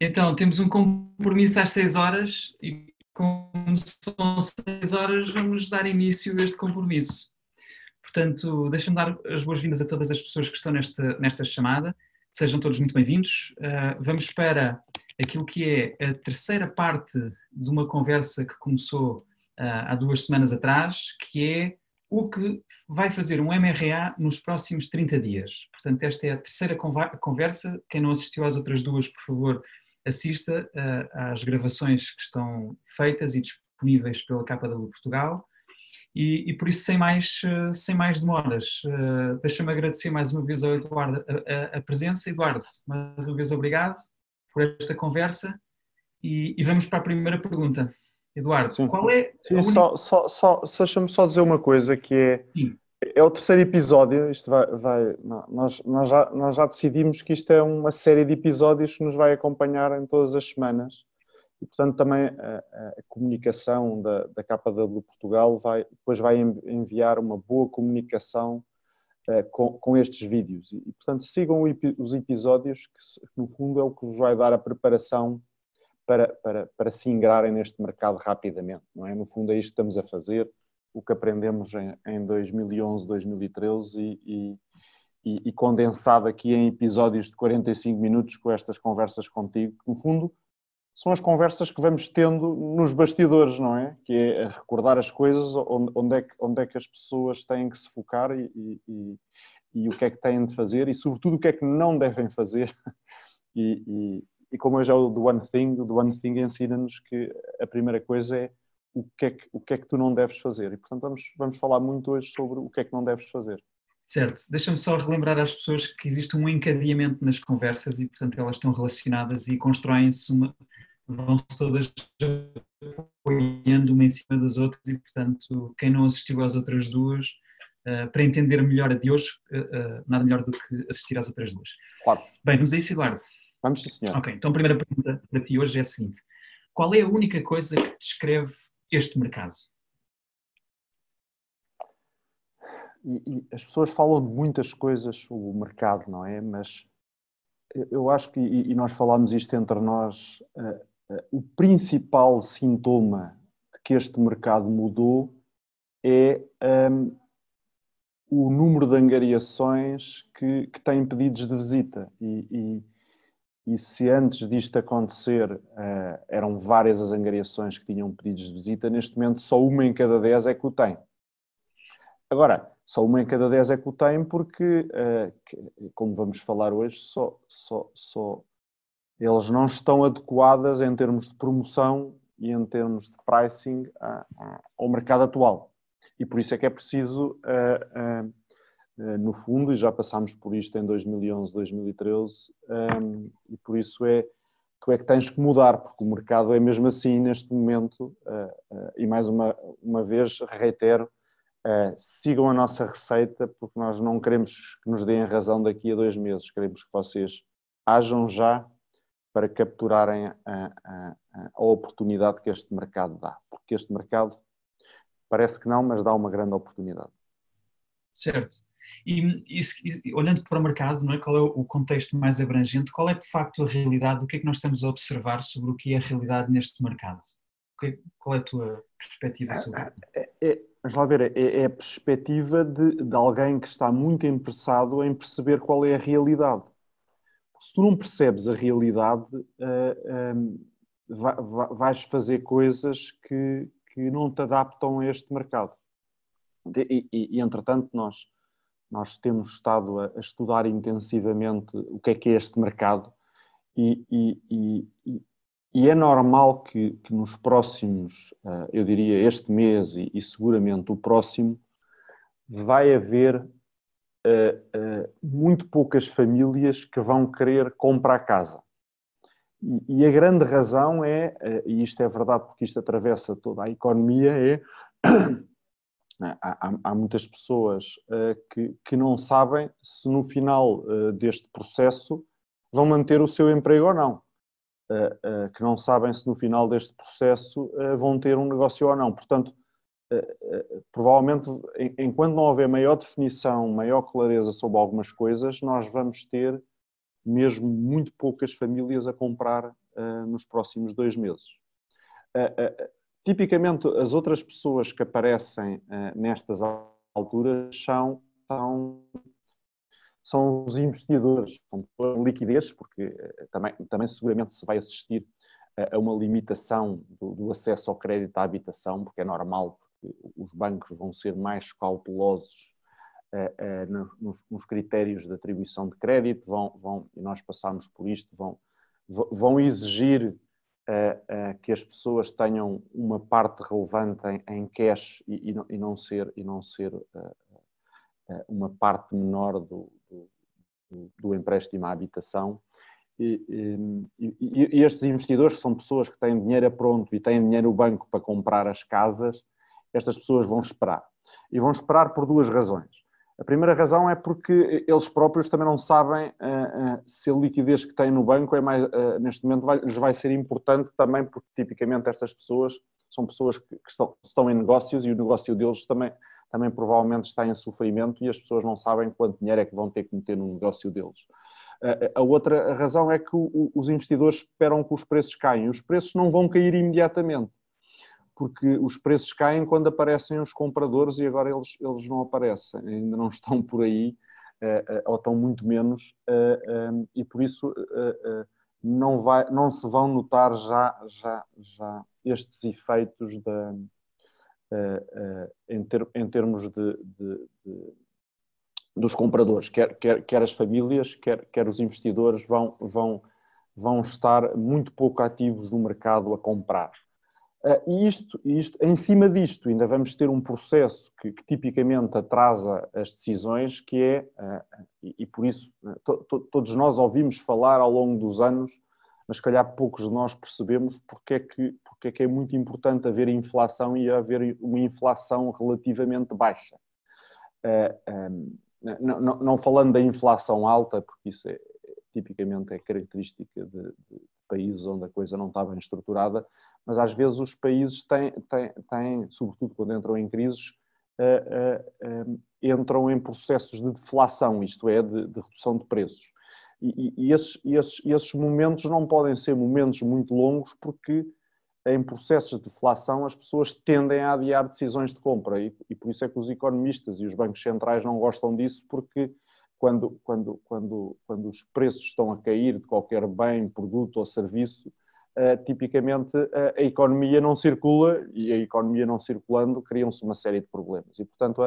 Então, temos um compromisso às 6 horas e como são 6 horas, vamos dar início a este compromisso. Portanto, deixa-me dar as boas-vindas a todas as pessoas que estão nesta, nesta chamada. Sejam todos muito bem-vindos. Uh, vamos para aquilo que é a terceira parte de uma conversa que começou uh, há duas semanas atrás, que é o que vai fazer um MRA nos próximos 30 dias. Portanto, esta é a terceira conversa. Quem não assistiu às outras duas, por favor, assista uh, às gravações que estão feitas e disponíveis pela KW Portugal. E, e por isso, sem mais, uh, sem mais demoras, uh, deixa-me agradecer mais uma vez ao Eduardo a, a, a, presença. Eduardo, mais uma vez obrigado por esta conversa e, e vamos para a primeira pergunta. Eduardo, Sim. qual é. Sim, única... só, só, só, deixa-me só dizer uma coisa que é. Sim é o terceiro episódio. Isto vai, vai nós, nós, já, nós já decidimos que isto é uma série de episódios que nos vai acompanhar em todas as semanas. E, portanto, também a, a comunicação da, da KW Portugal vai, depois vai enviar uma boa comunicação uh, com, com estes vídeos. E, portanto, sigam os episódios, que no fundo é o que vos vai dar a preparação para, para, para se ingrarem neste mercado rapidamente. Não é? No fundo, é isto que estamos a fazer o que aprendemos em, em 2011, 2013 e, e, e, condensado aqui em episódios de 45 minutos com estas conversas contigo, que no fundo são as conversas que vamos tendo nos bastidores, não é? Que é recordar as coisas, onde, onde, é, que, onde é que as pessoas têm que se focar e, e, e, o que é que têm de fazer e, sobretudo, o que é que não devem fazer. E, e como hoje é o do One Thing, o do One Thing ensina-nos que a primeira coisa é o que é que, o que, é que tu não deves fazer. E, portanto, vamos, vamos falar muito hoje sobre o que é que não deves fazer. Certo. Deixa-me só relembrar às pessoas que existe um encadeamento nas conversas e, portanto, elas estão relacionadas e constroem-se uma... vão-se todas apoiando uma em cima das outras e, portanto, quem não assistiu às outras duas, uh, para entender melhor a de hoje, uh, uh, nada melhor do que assistir às outras duas. Claro. Bem, vamos a isso, Eduardo. Vamos, sim, senhor. Ok, então a primeira pergunta para ti hoje é a seguinte. Qual é a única coisa que descreve este mercado? E, e as pessoas falam de muitas coisas o mercado, não é? Mas eu acho que, e, e nós falámos isto entre nós, uh, uh, o principal sintoma que este mercado mudou é um, o número de angariações que, que têm pedidos de visita. E, e, se antes disto acontecer uh, eram várias as angariações que tinham pedidos de visita, neste momento só uma em cada dez é que o tem. Agora, só uma em cada dez é que o tem porque, que, como vamos falar hoje, só, só, só eles não estão adequadas em termos de promoção e em termos de pricing ao mercado atual. E por isso é que é preciso eh, no fundo, e já passámos por isto em 2011, 2013, um, e por isso é tu é que tens que mudar, porque o mercado é mesmo assim neste momento, uh, uh, e mais uma, uma vez reitero, sigam a nossa receita, porque nós não queremos que nos deem razão daqui a dois meses, queremos que vocês ajam já para capturarem a, a, a oportunidade que este mercado dá, porque este mercado parece que não, mas dá uma grande oportunidade. Certo. E, e, olhando para o mercado, não é? qual é o contexto mais abrangente, qual é de facto a realidade, o que é que nós estamos a observar sobre o que é a realidade neste mercado? É, qual é a tua perspectiva sobre isso? É, é, vamos lá ver, é, é a perspectiva de, de, alguém que está muito interessado em perceber qual é a realidade. Se tu não percebes a realidade, uh, um, vais fazer coisas que, que não te adaptam a este mercado. E, e, e entretanto, nós nós temos estado a, estudar intensivamente o que é que é este mercado e, e, e, e é normal que, que, nos próximos, eh, eu diria este mês e, seguramente o próximo, vai haver uh, uh, muito poucas famílias que vão querer comprar casa. E, a grande razão é, e isto é verdade porque isto atravessa toda a economia, é? Há, há, muitas pessoas uh, que, que não sabem se no final uh, deste processo vão manter o seu emprego ou não. Uh, que não sabem se no final deste processo vão ter um negócio ou não. Portanto, provavelmente, enquanto não houver maior definição, maior clareza sobre algumas coisas, nós vamos ter mesmo muito poucas famílias a comprar nos próximos dois meses. Tipicamente, as outras pessoas que aparecem nestas alturas são, são, são os investidores, são liquidez, porque também, também seguramente se vai assistir a uma limitação do, do, acesso ao crédito à habitação, porque é normal, porque os bancos vão ser mais cautelosos uh, uh, nos, nos, critérios de atribuição de crédito, vão, vão, e nós passamos por isto, vão, vão exigir uh, que as pessoas tenham uma parte relevante em, cash e, não, ser, e não ser uma parte menor do, do, do empréstimo à habitação. E, e, e, estes investidores são pessoas que têm dinheiro a pronto e têm dinheiro no banco para comprar as casas, estas pessoas vão esperar. E vão esperar por duas razões. A primeira razão é porque eles próprios também não sabem uh, uh, se a liquidez que têm no banco é mais, uh, neste momento vai, lhes vai ser importante também, porque tipicamente estas pessoas são pessoas que, que estão, estão, em negócios e o negócio deles também, também provavelmente está em sofrimento e as pessoas não sabem quanto dinheiro é que vão ter que meter no negócio deles. A outra razão é que os investidores esperam que os preços caiam. Os preços não vão cair imediatamente, porque os preços caem quando aparecem os compradores e agora eles, eles não aparecem, ainda não estão por aí, eh, eh, ou estão muito menos, eh, e por isso não, vai, não se vão notar já, já, já estes efeitos da, em, ter, em termos de, de, de dos compradores, quer, quer, quer as famílias, quer, quer os investidores vão, vão, vão estar muito pouco ativos no mercado a comprar. Uh, e isto, isto, em cima disto, ainda vamos ter um processo que, que tipicamente atrasa as decisões, que é, uh, e, por isso to, to, todos nós ouvimos falar ao longo dos anos, mas calhar poucos de nós percebemos porque é que, porque é, que é muito importante haver inflação e haver uma inflação relativamente baixa. Um, não, não, não, falando da inflação alta, porque isso é, tipicamente é característica de, de, países onde a coisa não está bem estruturada, mas às vezes os países têm, têm, têm sobretudo quando entram em crises, uh, uh, entram em processos de deflação, isto é, de, de redução de preços. E, e esses, esses, esses momentos não podem ser momentos muito longos porque em processos de deflação, as pessoas tendem a adiar decisões de compra e, e, por isso é que os economistas e os bancos centrais não gostam disso, porque quando, quando, quando, quando os preços estão a cair de qualquer bem, produto ou serviço, uh, tipicamente uh, a economia não circula e a economia não circulando criam-se uma série de problemas. E, portanto,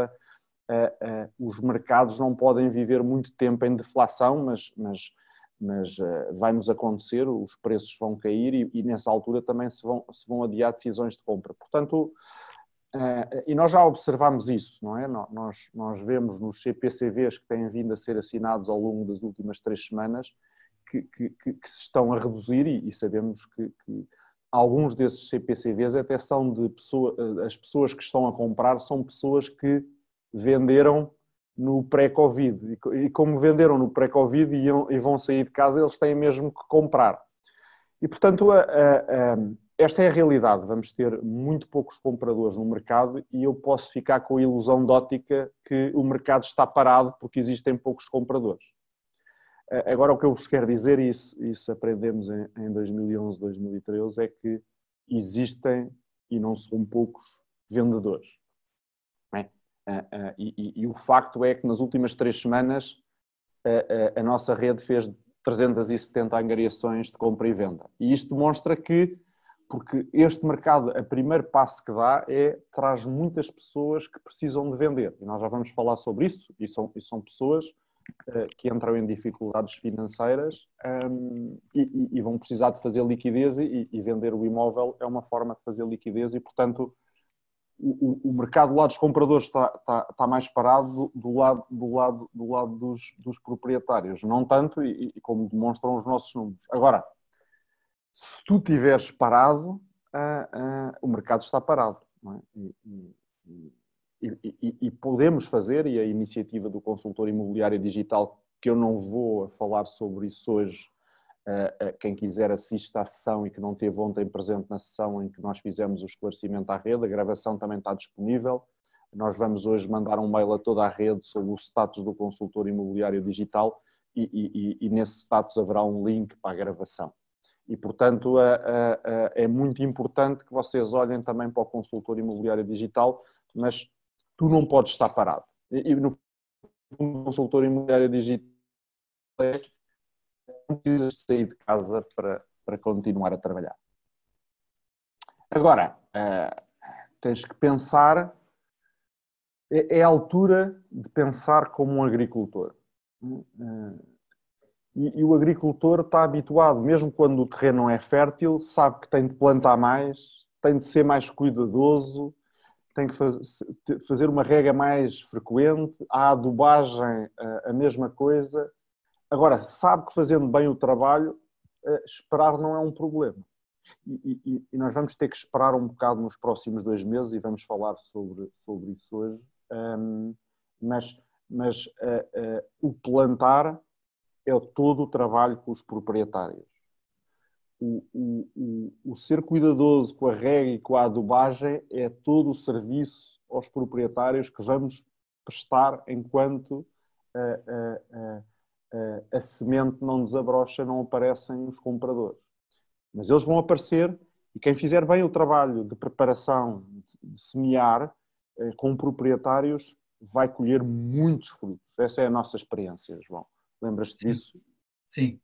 os mercados não podem viver muito tempo em deflação, mas, mas mas uh, vai-nos acontecer, os preços vão cair e, e, nessa altura também se vão, se vão adiar decisões de compra. Portanto, e nós já observamos isso, não é? Nós, nós vemos nos CPCVs que têm vindo a ser assinados ao longo das últimas três semanas que, que, que, que se estão a reduzir e, e sabemos que, alguns desses CPCVs até são de pessoas, eh, as pessoas que estão a comprar são pessoas que venderam no pré-Covid. E como venderam no pré-Covid e, vão sair de casa, eles têm mesmo que comprar. E, portanto, a, a, esta é a realidade. Vamos ter muito poucos compradores no mercado e eu posso ficar com a ilusão de ótica que o mercado está parado porque existem poucos compradores. Agora, o que eu vos quero dizer, e isso, isso aprendemos em, em 2011, 2013, é que existem, e não são poucos, vendedores. Uh, uh, e, e, o facto é que nas últimas três semanas uh, a nossa rede fez 370 angariações de compra e venda. E isto demonstra que, porque este mercado, a primeiro passo que dá é traz muitas pessoas que precisam de vender. E nós já vamos falar sobre isso, e são, e são pessoas que entram em dificuldades financeiras um, e, e, vão precisar de fazer liquidez e, e vender o imóvel é uma forma de fazer liquidez e, portanto, o, o, mercado do lado dos compradores está, está, está mais parado do, lado, do lado, do lado dos, dos proprietários. Não tanto, e, e, como demonstram os nossos números. Agora, se tu estiveres parado, uh, uh, o mercado está parado. É? E, e, podemos fazer, e a iniciativa do consultor imobiliário digital, que eu não vou falar sobre isso hoje, quem quiser assiste à sessão e que não teve ontem presente na sessão em que nós fizemos o esclarecimento à rede, a gravação também está disponível. Nós vamos hoje mandar um mail a toda a rede sobre o status do consultor imobiliário digital e, e, e nesse status haverá um link para a gravação. E, portanto, é muito importante que vocês olhem também para o consultor imobiliário digital, mas tu não podes estar parado. E, no fundo, o consultor imobiliário digital é não precisas sair de casa para, para continuar a trabalhar. Agora, uh, tens que pensar, é, é, a altura de pensar como um agricultor. E, e, o agricultor está habituado, mesmo quando o terreno não é fértil, sabe que tem de plantar mais, tem de ser mais cuidadoso, tem que fazer uma rega mais frequente, a adubagem a mesma coisa. Agora, sabe que fazendo bem o trabalho, eh, esperar não é um problema. E, e, e, nós vamos ter que esperar um bocado nos próximos dois meses e vamos falar sobre, sobre isso hoje. Um, mas mas uh, uh, o plantar é todo o trabalho com os proprietários. O, o, o, o, ser cuidadoso com a rega e com a adubagem é todo o serviço aos proprietários que vamos prestar enquanto a, a, a, a semente não desabrocha, não aparecem os compradores. Mas eles vão aparecer e quem fizer bem o trabalho de preparação, de semear, eh, com proprietários, vai colher muitos frutos. Essa é a nossa experiência, João. Lembras-te disso? Sim.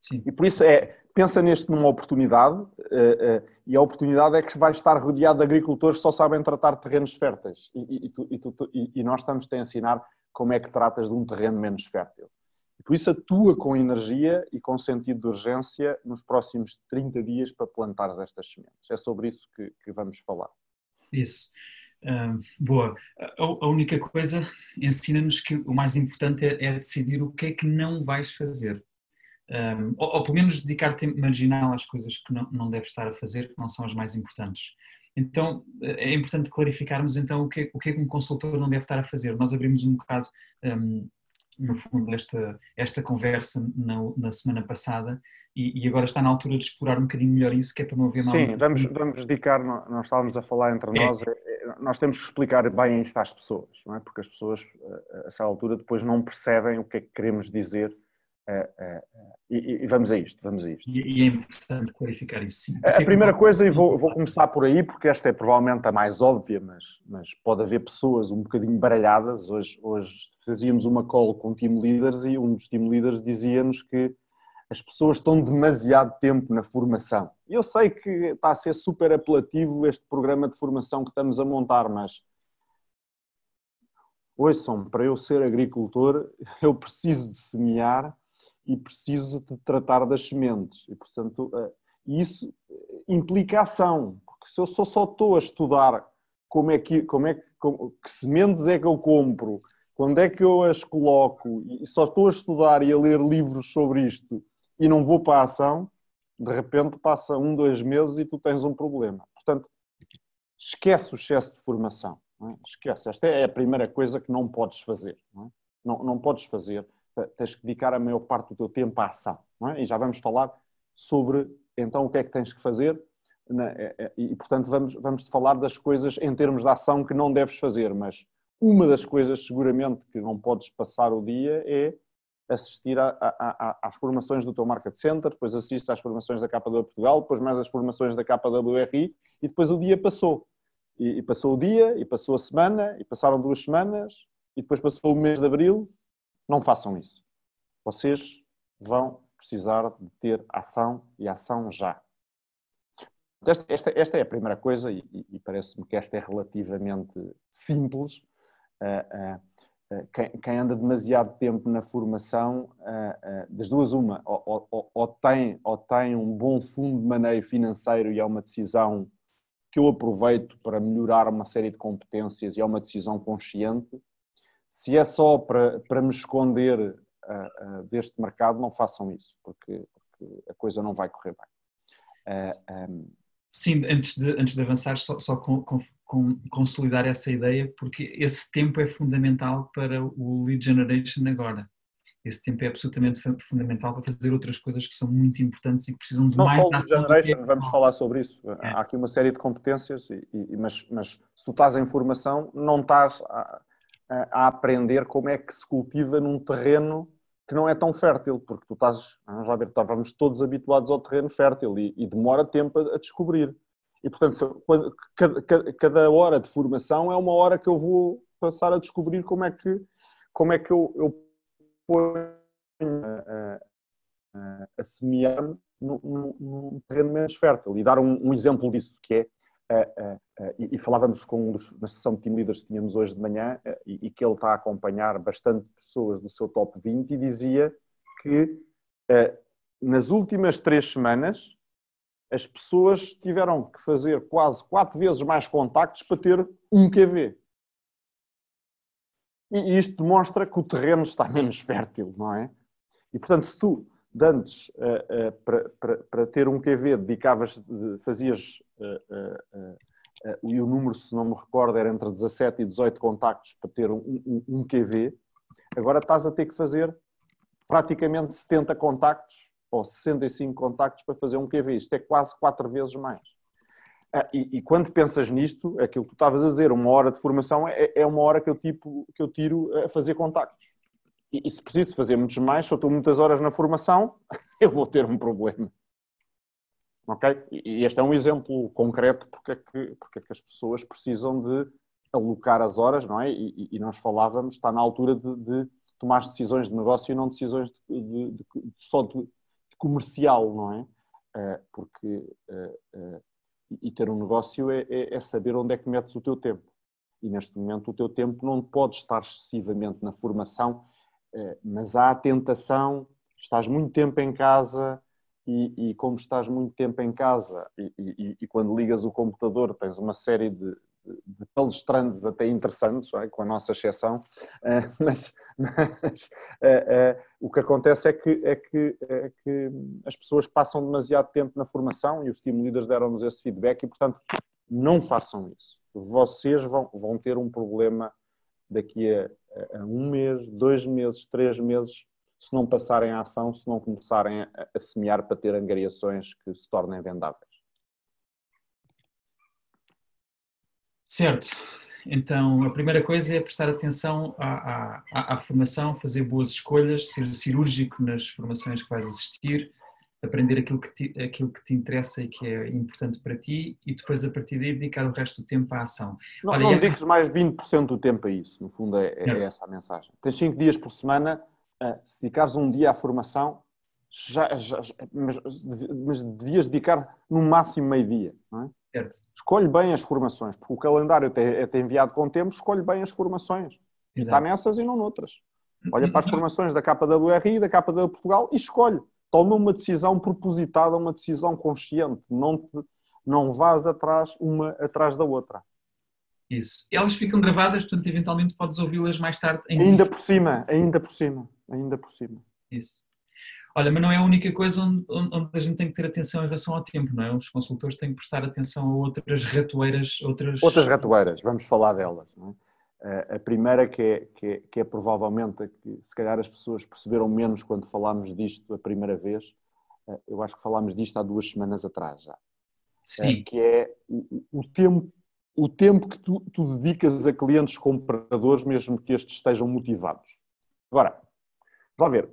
Sim. E por isso é, pensa neste numa oportunidade, uh, uh, e a oportunidade é que vai estar rodeado de agricultores que só sabem tratar terrenos férteis. E, e, tu, e, tu, e nós estamos a ensinar como é que tratas de um terreno menos fértil. E por isso atua com energia e com sentido de urgência nos próximos 30 dias para plantar estas sementes. É sobre isso que, que vamos falar. Isso. Uh, boa. A, a, única coisa ensina-nos que o mais importante é, é, decidir o que é que não vais fazer. Um, ou, ou, pelo menos dedicar tempo marginal às coisas que não, não deves estar a fazer, que não são as mais importantes. Então é importante clarificarmos então o que, o que é que um consultor não deve estar a fazer. Nós abrimos um bocado, um, no fundo, esta, esta conversa na, na semana passada e, e, agora está na altura de explorar um bocadinho melhor isso, que é para não haver mal. Sim, vamos, vamos dedicar, nós estávamos a falar entre é. nós, é, nós temos que explicar bem isto às pessoas, não é? porque as pessoas, a essa altura, depois não percebem o que é que queremos dizer é, é, e, e, vamos a isto, vamos a isto. E, e é importante clarificar isso, sim. A, primeira coisa, e vou, vou, começar por aí, porque esta é provavelmente a mais óbvia, mas, mas pode haver pessoas um bocadinho baralhadas. Hoje, hoje fazíamos uma call com team leaders e um dos team leaders dizia-nos que as pessoas estão demasiado tempo na formação. Eu sei que está a ser super apelativo este programa de formação que estamos a montar, mas ouçam, para eu ser agricultor, eu preciso de semear e preciso de tratar das sementes. E, portanto, eh, isso implica ação, porque se eu só, estou a estudar como é que, como é que, como, que sementes é que eu compro, quando é que eu as coloco, e só estou a estudar e a ler livros sobre isto e não vou para a ação, de repente passa um, dois meses e tu tens um problema. Portanto, esquece o excesso de formação. É? Esquece. Esta é a primeira coisa que não podes fazer. Não, é? não, não, podes fazer. Tens que dedicar a maior parte do teu tempo à ação. É? E já vamos falar sobre então o que é que tens que fazer. É, é, e, portanto, vamos, vamos falar das coisas em termos de ação que não deves fazer. Mas uma das coisas, seguramente, que não podes passar o dia é assistir a, a, a, às formações do teu Market Center, depois assistes às formações da KW Portugal, depois mais as formações da KWRI e depois o dia passou. E, e, passou o dia, e passou a semana, e passaram duas semanas, e depois passou o mês de abril. Não façam isso. Vocês vão precisar de ter ação e ação já. Esta, esta, esta é a primeira coisa, e, e parece-me que esta é relativamente simples. Uh, uh, quem, quem, anda demasiado tempo na formação, eh, eh, das duas uma, ou, ou, ou, tem, ou tem um bom fundo de maneio financeiro e é uma decisão que eu aproveito para melhorar uma série de competências e é uma decisão consciente. Se é só para, para me esconder deste mercado, não façam isso, porque, porque, a coisa não vai correr bem. Sim, antes de, antes de avançar, só, só com, com, com, consolidar essa ideia, porque esse tempo é fundamental para o lead generation agora. Esse tempo é absolutamente fundamental para fazer outras coisas que são muito importantes e que precisam de Não mais. Não só lead generation, vamos falar sobre isso. É. Há aqui uma série de competências, e, e, mas, mas se tu estás em formação, não estás a, a, aprender como é que se cultiva num terreno que não é tão fértil, porque tu estás, vamos lá ver, estávamos todos habituados ao terreno fértil e, e demora tempo a, a, descobrir. E, portanto, quando, cada, cada, hora de formação é uma hora que eu vou passar a descobrir como é que, como é que eu, eu ponho a, a, a semear-me num, terreno menos fértil. E dar um, um exemplo disso, que é e, e, falávamos com um dos, na sessão de team leaders que tínhamos hoje de manhã e, e, que ele está a acompanhar bastante pessoas do seu top 20 e dizia que nas últimas três semanas as pessoas tiveram que fazer quase quatro vezes mais contactos para ter um QV. E isto demonstra que o terreno está menos fértil, não é? E portanto, se tu antes, uh, uh, para, ter um QV, dedicavas, fazias, uh, e o número, se não me recordo, era entre 17 e 18 contactos para ter um, um, um QV, agora estás a ter que fazer praticamente 70 contactos ou 65 contactos para fazer um QV. Isto é quase quatro vezes mais. E, e, quando pensas nisto, aquilo que tu estavas a dizer, uma hora de formação é, é uma hora que eu, tipo, que eu tiro a fazer contactos. E, e se preciso fazer muitos mais, se eu estou muitas horas na formação, eu vou ter um problema. Ok? E este é um exemplo concreto porque é que, porque é que as pessoas precisam de alocar as horas, não é? E, e nós falávamos, está na altura de, de, tomar decisões de negócio e não decisões de, de, só de, comercial, não é? Uh, porque uh, uh, e ter um negócio é, é, é, saber onde é que metes o teu tempo. E neste momento o teu tempo não pode estar excessivamente na formação eh, mas há a tentação, estás muito tempo em casa e, e como estás muito tempo em casa e, e, e, quando ligas o computador tens uma série de, de, de palestrantes até interessantes, é? com a nossa exceção, eh, mas, mas uh, o que acontece é que, é, que, é que as pessoas passam demasiado tempo na formação e os team leaders deram-nos esse feedback e, portanto, não façam isso. Vocês vão, vão ter um problema daqui a um mês, dois meses, três meses, se não passarem a ação, se não começarem a, a semear para ter angariações que se tornem vendáveis. Certo. Então, a primeira coisa é prestar atenção à, à, à, formação, fazer boas escolhas, ser cirúrgico nas formações que vais assistir, aprender aquilo que, te, aquilo que te interessa e que é importante para ti e depois a partir daí dedicar o resto do tempo à ação. Não, Olha, não é... dediques mais 20% do tempo a isso, no fundo é, é essa a mensagem. Tens 5 dias por semana, eh, se dedicares um dia à formação, já, já, mas, mas devias dedicar no máximo meio dia, não é? Certo. Escolhe bem as formações, porque o calendário é te enviado com tempo, escolhe bem as formações. Exato. Está nessas e não noutras. Olha para as formações da KWRI e da KW Portugal e escolhe toma uma decisão propositada, uma decisão consciente, não, te, não vás atrás uma atrás da outra. Isso. Elas ficam gravadas, portanto, eventualmente podes ouvi-las mais tarde. ainda por cima, ainda por cima, ainda por cima. Isso. Olha, mas não é a única coisa onde, onde, a gente tem que ter atenção em relação ao tempo, não é? Os consultores têm que prestar atenção a outras ratoeiras, outras... Outras ratoeiras, vamos falar delas, não é? A primeira, que é, que é, que é provavelmente a que se calhar as pessoas perceberam menos quando falámos disto a primeira vez, eu acho que falámos disto há duas semanas atrás já. Sim. Que é o, o tempo, o tempo que tu, tu dedicas a clientes compradores, mesmo que estes estejam motivados. Agora, vá ver,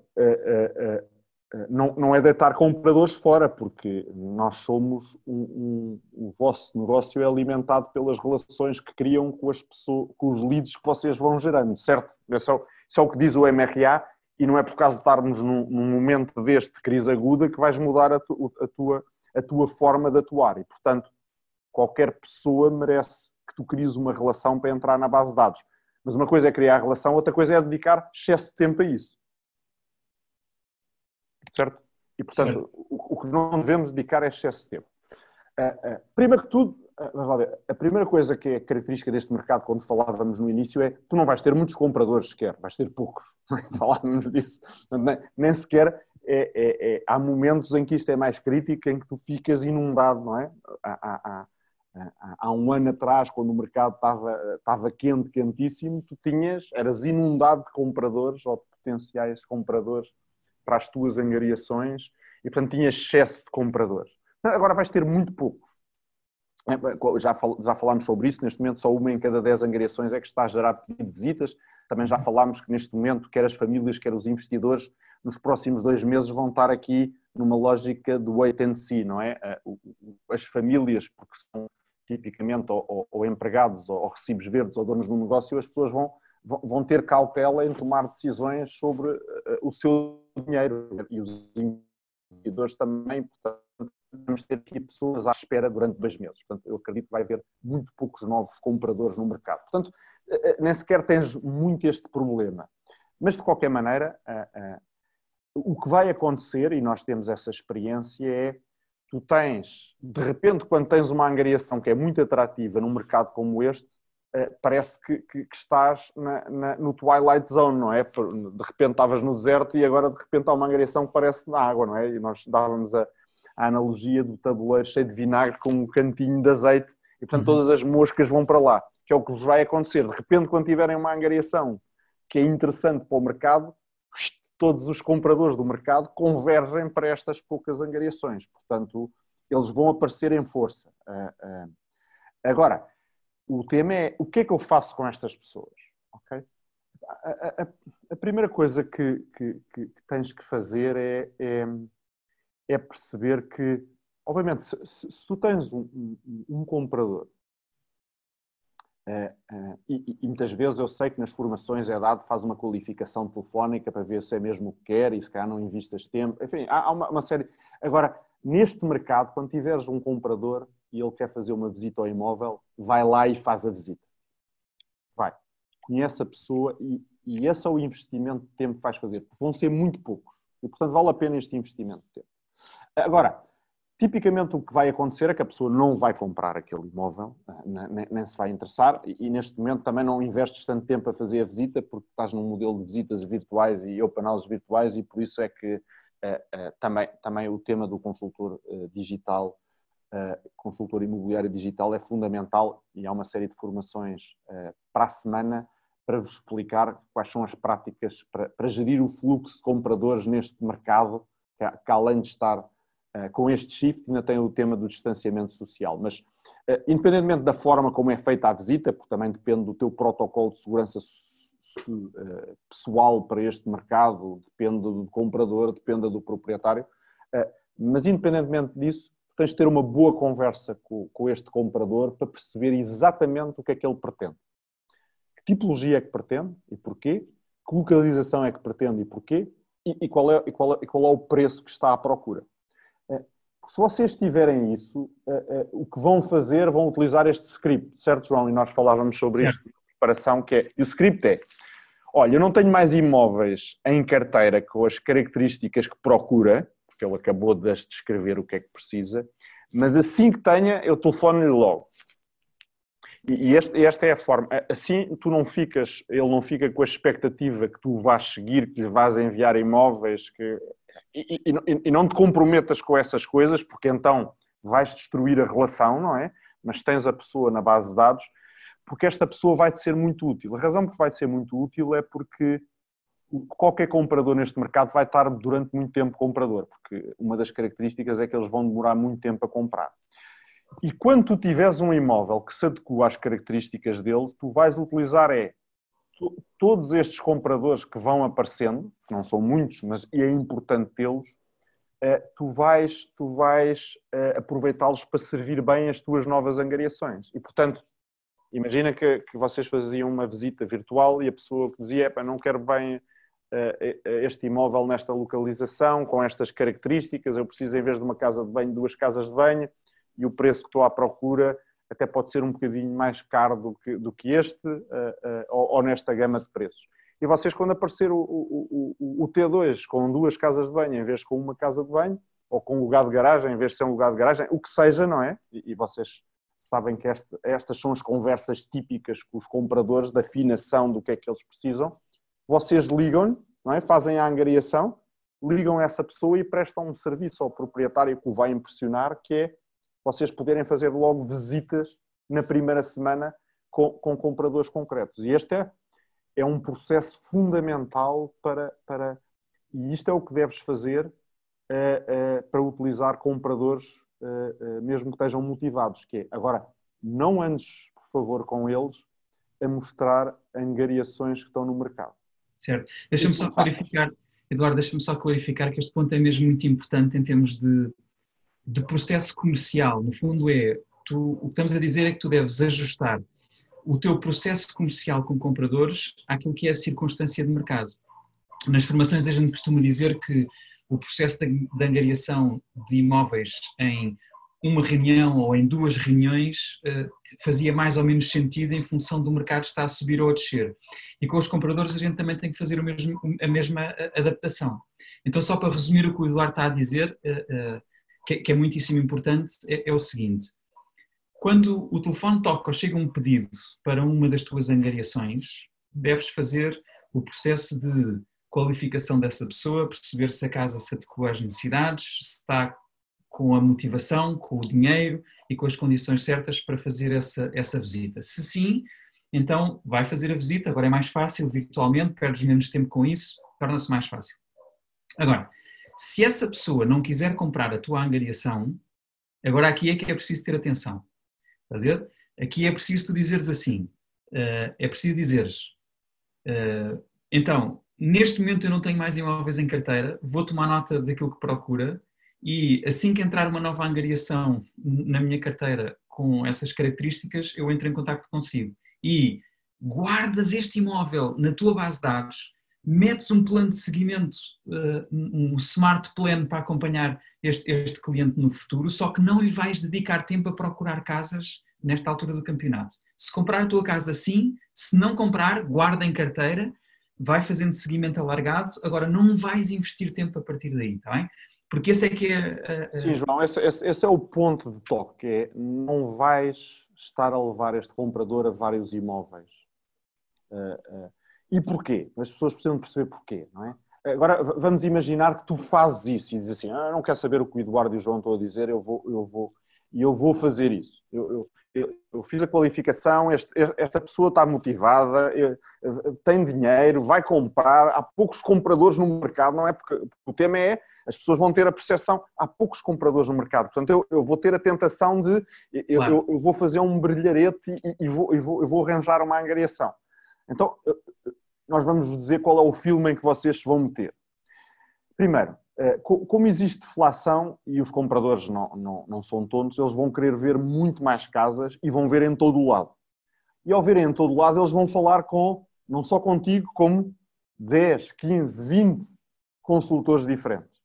não, não é deitar compradores fora, porque nós somos um, um, o vosso negócio é alimentado pelas relações que criam com as pessoas, com os leads que vocês vão gerando, certo? Isso é, isso é o que diz o MRA e não é por causa de estarmos num, num momento deste de crise aguda que vais mudar a, tu, a, tua, a tua forma de atuar e, portanto, qualquer pessoa merece que tu cries uma relação para entrar na base de dados. Mas uma coisa é criar a relação, outra coisa é dedicar excesso de tempo a isso certo? E, portanto, o, o, que não devemos dedicar é excesso de tempo. Uh, uh, primeiro que tudo, uh, ver, a primeira coisa que é característica deste mercado, quando falávamos no início, é tu não vais ter muitos compradores sequer, vais ter poucos. falávamos disso. Nem, nem sequer é, é, é, há momentos em que isto é mais crítico, em que tu ficas inundado, não é? Há, há, há, há um ano atrás, quando o mercado estava, estava quente, quentíssimo, tu tinhas, eras inundado de compradores ou de potenciais compradores para as tuas angariações e, portanto, tinha excesso de compradores. Agora vais ter muito poucos. É, já, fal, já falámos sobre isso, neste momento só uma em cada dez angariações é que está a gerar pedido de visitas. Também já falámos que neste momento, quer as famílias, quer os investidores, nos próximos dois meses vão estar aqui numa lógica do wait and see, não é? As famílias, porque são tipicamente ou, ou, ou empregados ou, ou, recibos verdes ou donos do negócio, as pessoas vão, vão ter cautela em tomar decisões sobre uh, o seu dinheiro e os investidores também, portanto, vamos ter aqui pessoas à espera durante dois meses. Portanto, eu acredito que vai haver muito poucos novos compradores no mercado. Portanto, uh, nem sequer tens muito este problema. Mas, de qualquer maneira, o que vai acontecer, e nós temos essa experiência, é tu tens, de repente, quando tens uma angariação que é muito atrativa num mercado como este, eh, parece que, que, que estás na, na, no Twilight Zone, não é? De repente estavas no deserto e agora de repente há uma angariação que parece na água, não é? E nós dávamos a, a analogia do tabuleiro cheio de vinagre com um cantinho de azeite e portanto uhum. todas as moscas vão para lá, que é o que vos vai acontecer. De repente, quando tiverem uma angariação que é interessante para o mercado, todos os compradores do mercado convergem para estas poucas angariações. Portanto, eles vão aparecer em força. Ah, ah. Agora, o tema é o que é que eu faço com estas pessoas? Okay? A, a, a, primeira coisa que, que, que, tens que fazer é, é, é perceber que, obviamente, se, se, tu tens um, um, um comprador Uh, uh, e, e, muitas vezes eu sei que nas formações é dado, faz uma qualificação telefónica para ver se é mesmo o que quer e se calhar não investas tempo. Enfim, há, há uma, uma, série. Agora, neste mercado, quando tiveres um comprador e ele quer fazer uma visita ao imóvel, vai lá e faz a visita. Vai. Conhece a pessoa e, e esse é o investimento de tempo que vais fazer. Vão ser muito poucos. E, portanto, vale a pena este investimento de tempo. Agora, Tipicamente o que vai acontecer é que a pessoa não vai comprar aquele imóvel, eh, nem, se vai interessar, e, neste momento também não investes tanto tempo a fazer a visita, porque estás num modelo de visitas virtuais e open house virtuais, e por isso é que eh, eh, também, também o tema do consultor digital, consultor imobiliário digital, é fundamental e há uma série de formações para a semana para vos explicar quais são as práticas para, para gerir o fluxo de compradores neste mercado, que, que além de estar eh, com este shift ainda tem o tema do distanciamento social, mas eh, independentemente da forma como é feita a visita, porque também depende do teu protocolo de segurança eh, pessoal para este mercado, depende do comprador, depende do proprietário, mas independentemente disso, tens de ter uma boa conversa com, com este comprador para perceber exatamente o que é que ele pretende. Que tipologia é que pretende e porquê? Que localização é que pretende e porquê? E, e, qual, é, e, qual, é, e qual é o preço que está à procura? se vocês tiverem isso, uh, uh, o que vão fazer, vão utilizar este script, certo, João? E nós falávamos sobre isto na preparação, que é, e o script é, olha, eu não tenho mais imóveis em carteira com as características que procura, porque ele acabou de descrever o que é que precisa, mas assim que tenha, eu telefono-lhe logo. E esta é a forma. Assim, tu não ficas, ele não fica com a expectativa que tu vais seguir, que lhe vais enviar imóveis, que e, e, e, não te comprometas com essas coisas, porque então vais destruir a relação, não é? Mas tens a pessoa na base de dados, porque esta pessoa vai-te ser muito útil. A razão que vai-te ser muito útil é porque qualquer comprador neste mercado vai estar durante muito tempo comprador, porque uma das características é que eles vão demorar muito tempo a comprar. E quando tu tiveres um imóvel que se adequa às características dele, tu vais utilizar é todos estes compradores que vão aparecendo, que não são muitos, mas é importante tê-los, eh, tu vais, tu vais eh, aproveitá-los para servir bem as tuas novas angariações. E, portanto, imagina que, que vocês faziam uma visita virtual e a pessoa que dizia, não quero bem este imóvel nesta localização, com estas características, eu preciso, em vez de uma casa de banho, duas casas de banho, e o preço que estou à procura até pode ser um bocadinho mais caro do que, do que este, ou, nesta gama de preços. E vocês, quando aparecer o, o, o, o, T2 com duas casas de banho em vez de com uma casa de banho, ou com um lugar de garagem em vez de ser um lugar de garagem, o que seja, não é? E, e vocês sabem que esta, estas são as conversas típicas com os compradores da afinação do que é que eles precisam. Vocês ligam, não é? fazem a angariação, ligam essa pessoa e prestam um serviço ao proprietário que o vai impressionar, que é vocês poderem fazer logo visitas na primeira semana com, com compradores concretos. E este é, é um processo fundamental para, para. E isto é o que deves fazer uh, uh, para utilizar compradores mesmo que estejam motivados, que é, agora, não andes, por favor, com eles a mostrar angariações que estão no mercado. Certo. Deixa-me só clarificar, Eduardo, deixa-me só clarificar que este ponto é mesmo muito importante em termos de, de processo comercial. No fundo é, tu, o que estamos a dizer é que tu deves ajustar o teu processo comercial com compradores àquilo que é a circunstância de mercado. Nas formações a gente costuma dizer que o processo de, de angariação de imóveis em uma reunião ou em duas reuniões uh, fazia mais ou menos sentido em função do mercado estar a subir ou a descer. E com os compradores a gente também tem que fazer mesmo, a mesma adaptação. Então, só para resumir o que o Eduardo está a dizer, uh, que, é muitíssimo importante, é, é, o seguinte: quando o telefone toca ou chega um pedido para uma das tuas angariações, deves fazer o processo de qualificação dessa pessoa, perceber se a casa se adequa às necessidades, se está com a motivação, com o dinheiro e com as condições certas para fazer essa, essa visita. Se sim, então vai fazer a visita, agora é mais fácil virtualmente, perdes menos tempo com isso, torna-se mais fácil. Agora, se essa pessoa não quiser comprar a tua angariação, agora aqui é que é preciso ter atenção. Estás? Aqui é preciso tu dizeres assim, uh, é preciso dizeres, uh, então, neste momento eu não tenho mais imóveis em carteira, vou tomar nota daquilo que procura e assim que entrar uma nova angariação na minha carteira com essas características, eu entro em contato consigo. E guardas este imóvel na tua base de dados, metes um plano de seguimento, eh, um smart plan para acompanhar este, este cliente no futuro, só que não lhe vais dedicar tempo a procurar casas nesta altura do campeonato. Se comprar a tua casa sim, se não comprar, guarda em carteira, vai fazendo seguimento alargado, agora não vais investir tempo a partir daí, está bem? Porque esse é que é. Sim, João, esse, esse, esse, é o ponto de toque: é não vais estar a levar este comprador a vários imóveis. Uh, uh, e porquê? As pessoas precisam perceber porquê, não é? Agora vamos imaginar que tu fazes isso e dizes assim: ah, não quero saber o que o Eduardo e o João estão a dizer, eu vou, eu vou, eu vou fazer isso. Eu, eu, eu, fiz a qualificação, esta pessoa está motivada, tem dinheiro, vai comprar, há poucos compradores no mercado, não é? Porque o tema é as pessoas vão ter a percepção, há poucos compradores no mercado, portanto eu, eu vou ter a tentação de, eu, claro. eu, eu vou fazer um brilharete e, e, vou, vou, vou arranjar uma angariação. Então, nós vamos dizer qual é o filme em que vocês se vão meter. Primeiro, eh, como existe deflação e os compradores não, não, não são tontos, eles vão querer ver muito mais casas e vão ver em todo o lado. E ao verem em todo o lado, eles vão falar com, não só contigo, como 10, 15, 20 consultores diferentes.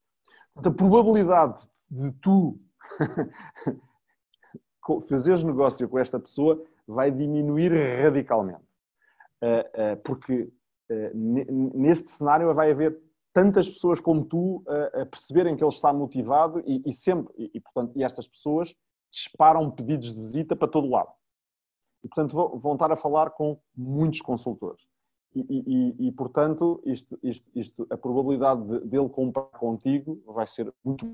Portanto, a probabilidade de tu fazeres negócio com esta pessoa vai diminuir radicalmente. Eh, eh, porque eh, neste cenário vai haver tantas pessoas como tu a perceberem que ele está motivado e, e sempre, e, e, portanto, e estas pessoas disparam pedidos de visita para todo lado. E, portanto, vão estar a falar com muitos consultores. E, e, e, portanto, isto, isto, isto, a probabilidade de, dele comprar contigo vai ser muito.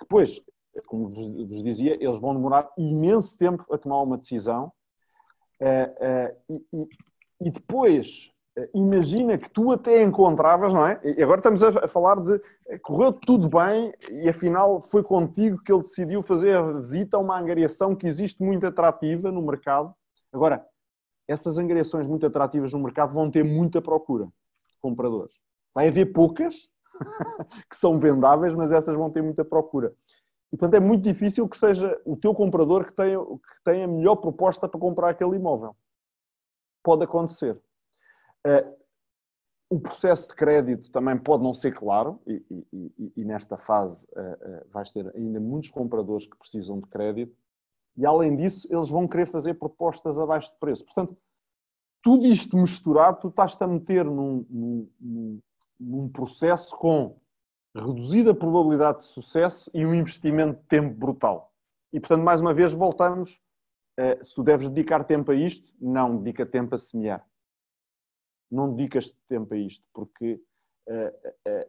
Depois, como vos, vos, dizia, eles vão demorar imenso tempo a tomar uma decisão. Uh, uh, e, e, depois, imagina que tu até encontravas, não é? E agora estamos a, falar de correu tudo bem e afinal foi contigo que ele decidiu fazer a visita a uma angariação que existe muito atrativa no mercado. Agora, essas angariações muito atrativas no mercado vão ter muita procura de compradores. Vai haver poucas que são vendáveis, mas essas vão ter muita procura. E, portanto, é muito difícil que seja o teu comprador que tenha, que tenha a melhor proposta para comprar aquele imóvel. Pode acontecer. Uh, o processo de crédito também pode não ser claro, e, e, e, nesta fase uh, uh, vais ter ainda muitos compradores que precisam de crédito, e além disso, eles vão querer fazer propostas abaixo de preço. Portanto, tudo isto misturado, tu estás-te a meter num, num, num, processo com reduzida probabilidade de sucesso e um investimento de tempo brutal. E, portanto, mais uma vez, voltamos. Eh, se tu deves dedicar tempo a isto, não dedica tempo a semear. Não dedicas tempo a isto, porque é, é,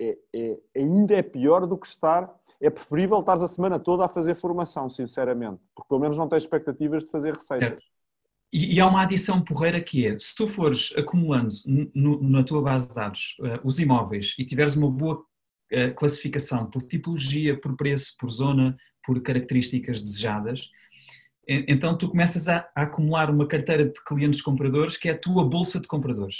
é, ainda é pior do que estar é preferível estar a semana toda a fazer formação, sinceramente, porque pelo menos não tens expectativas de fazer receitas. E, e, há uma adição porreira que é, se tu fores acumulando no, na tua base de dados uh, os imóveis e tiveres uma boa uh, classificação por tipologia, por preço, por zona, por características desejadas. Então tu começas a, a, acumular uma carteira de clientes compradores que é a tua bolsa de compradores.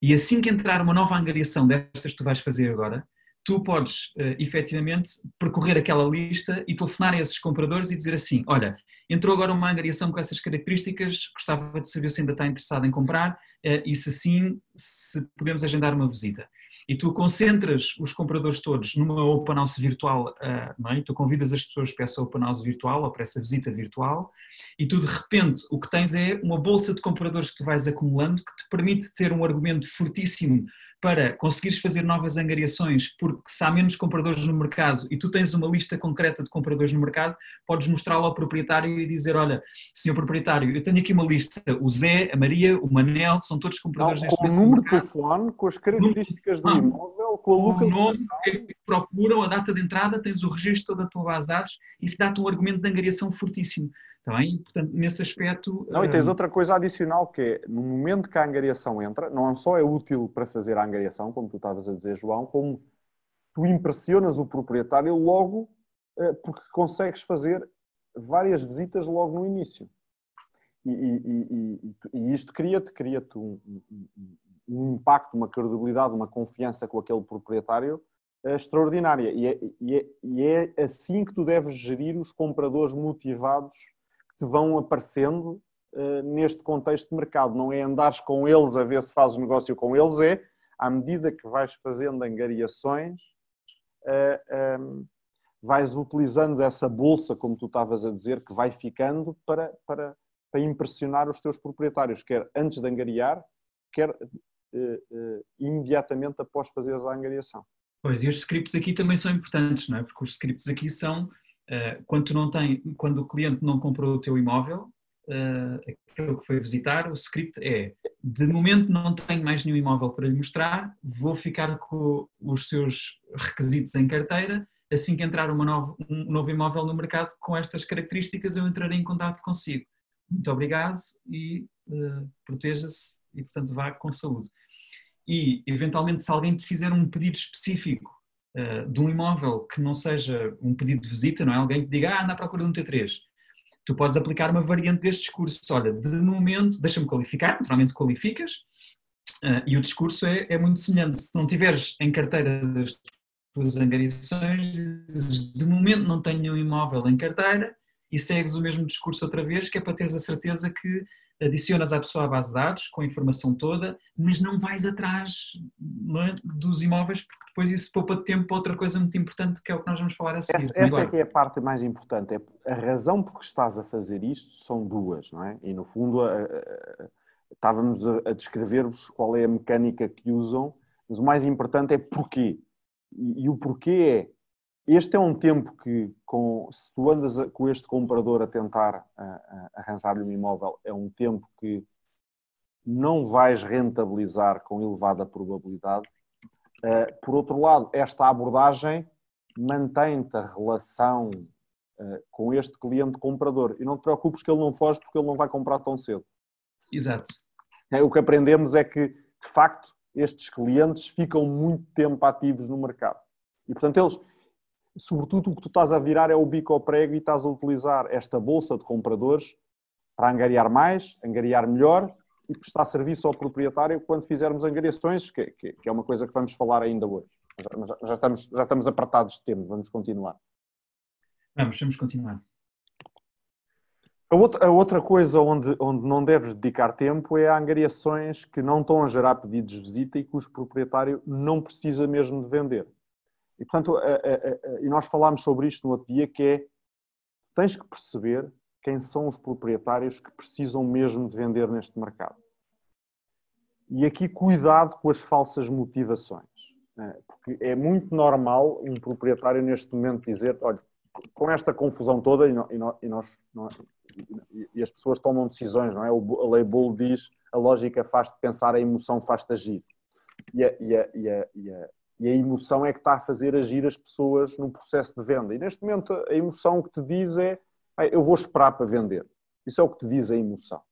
E assim que entrar uma nova angariação destas que tu vais fazer agora, tu podes uh, efetivamente percorrer aquela lista e telefonar a esses compradores e dizer assim: Olha, entrou agora uma angariação com essas características, gostava de saber se ainda está interessado em comprar uh, e se sim, se podemos agendar uma visita e tu concentras os compradores todos numa open house virtual, uh, não é? tu convidas as pessoas para essa open house virtual ou para essa visita virtual e tu de repente o que tens é uma bolsa de compradores que tu vais acumulando que te permite ter um argumento fortíssimo para conseguires fazer novas angariações, porque se há menos compradores no mercado e tu tens uma lista concreta de compradores no mercado, podes mostrá-la ao proprietário e dizer: Olha, senhor proprietário, eu tenho aqui uma lista, o Zé, a Maria, o Manel, são todos compradores Não, Com o número de telefone, com as características do imóvel, com a localização. O nome que procuram, a data de entrada, tens o registro da tua base de dados, isso dá-te um argumento de angariação fortíssimo. Está bem? Portanto, nesse aspecto. Não, e tens uh... outra coisa adicional que é, no momento que a angariação entra, não só é útil para fazer a angariação, como tu estavas a dizer, João, como tu impressionas o proprietário logo, uh, porque consegues fazer várias visitas logo no início. E, e, e, e isto cria-te cria, -te, um, um, um, impacto, uma credibilidade, uma confiança com aquele proprietário uh, extraordinária. E é, e, é, e é assim que tu deves gerir os compradores motivados que vão aparecendo uh, neste contexto de mercado. Não é andares com eles a ver se fazes negócio com eles, é à medida que vais fazendo angariações, uh, eh, um, ehm, vais utilizando essa bolsa, como tu estavas a dizer, que vai ficando para, para, para impressionar os teus proprietários, quer antes de angariar, quer uh, imediatamente após fazeres a angariação. Pois, e os scripts aqui também são importantes, não é? Porque os scripts aqui são quando, não tem, quando o cliente não comprou o teu imóvel, uh, aquele que foi visitar, o script é: de momento não tenho mais nenhum imóvel para lhe mostrar, vou ficar com os seus requisitos em carteira. Assim que entrar novo, um novo imóvel no mercado com estas características, eu entrarei em contato consigo. Muito obrigado e uh, proteja-se e, portanto, vá com saúde. E, eventualmente, se alguém te fizer um pedido específico uh, de um imóvel que não seja um pedido de visita, não é? Alguém que diga, ah, anda à procura de um T3. Tu podes aplicar uma variante deste discurso. Olha, de momento, deixa-me qualificar, naturalmente qualificas, uh, e o discurso é, é muito semelhante. Se não tiveres em carteira das tuas angariações, de momento não tenho nenhum imóvel em carteira, e segues o mesmo discurso outra vez, que é para teres a certeza que adicionas à pessoa a base de dados com a informação toda, mas não vais atrás não é, dos imóveis, porque depois isso poupa tempo para outra coisa muito importante, que é o que nós vamos falar a seguir. Essa, essa é que é a parte mais importante. É a razão por que estás a fazer isto são duas, não é? E no fundo a, a, estávamos a, a descrever-vos qual é a mecânica que usam, mas o mais importante é porquê. E, e o porquê é este é um tempo que, com, se tu andas com este comprador a tentar arranjar-lhe um imóvel, é um tempo que não vais rentabilizar com elevada probabilidade. Uh, por outro lado, esta abordagem mantém-te a relação uh, com este cliente comprador. E não te preocupes que ele não foge porque ele não vai comprar tão cedo. Exato. É, o que aprendemos é que, de facto, estes clientes ficam muito tempo ativos no mercado. E, portanto, eles sobretudo o que tu estás a virar é o bico ao prego e estás a utilizar esta bolsa de compradores para angariar mais, angariar melhor e prestar serviço ao proprietário quando fizermos angariações, que, que, que é uma coisa que vamos falar ainda hoje. Já, já, estamos, já estamos apertados de tempo, vamos continuar. Vamos, vamos continuar. A outra, a outra coisa onde, onde não deves dedicar tempo é a angariações que não estão a gerar pedidos de visita e cujo proprietário não precisa mesmo de vender. E, portanto, e nós falámos sobre isto no outro dia, que é, tens que perceber quem são os proprietários que precisam mesmo de vender neste mercado. E aqui cuidado com as falsas motivações, né? porque é muito normal um proprietário neste momento dizer, olha, com esta confusão toda, e, nós, nós, e as pessoas tomam decisões, não é? A lei Bull diz, a lógica faz-te pensar, a emoção faz-te agir. E a, e, a, e, a, e, a, e emoção é que está a fazer agir as pessoas no processo de venda. E neste momento a emoção que te diz é eu vou esperar para vender. Isso é o que te diz a emoção.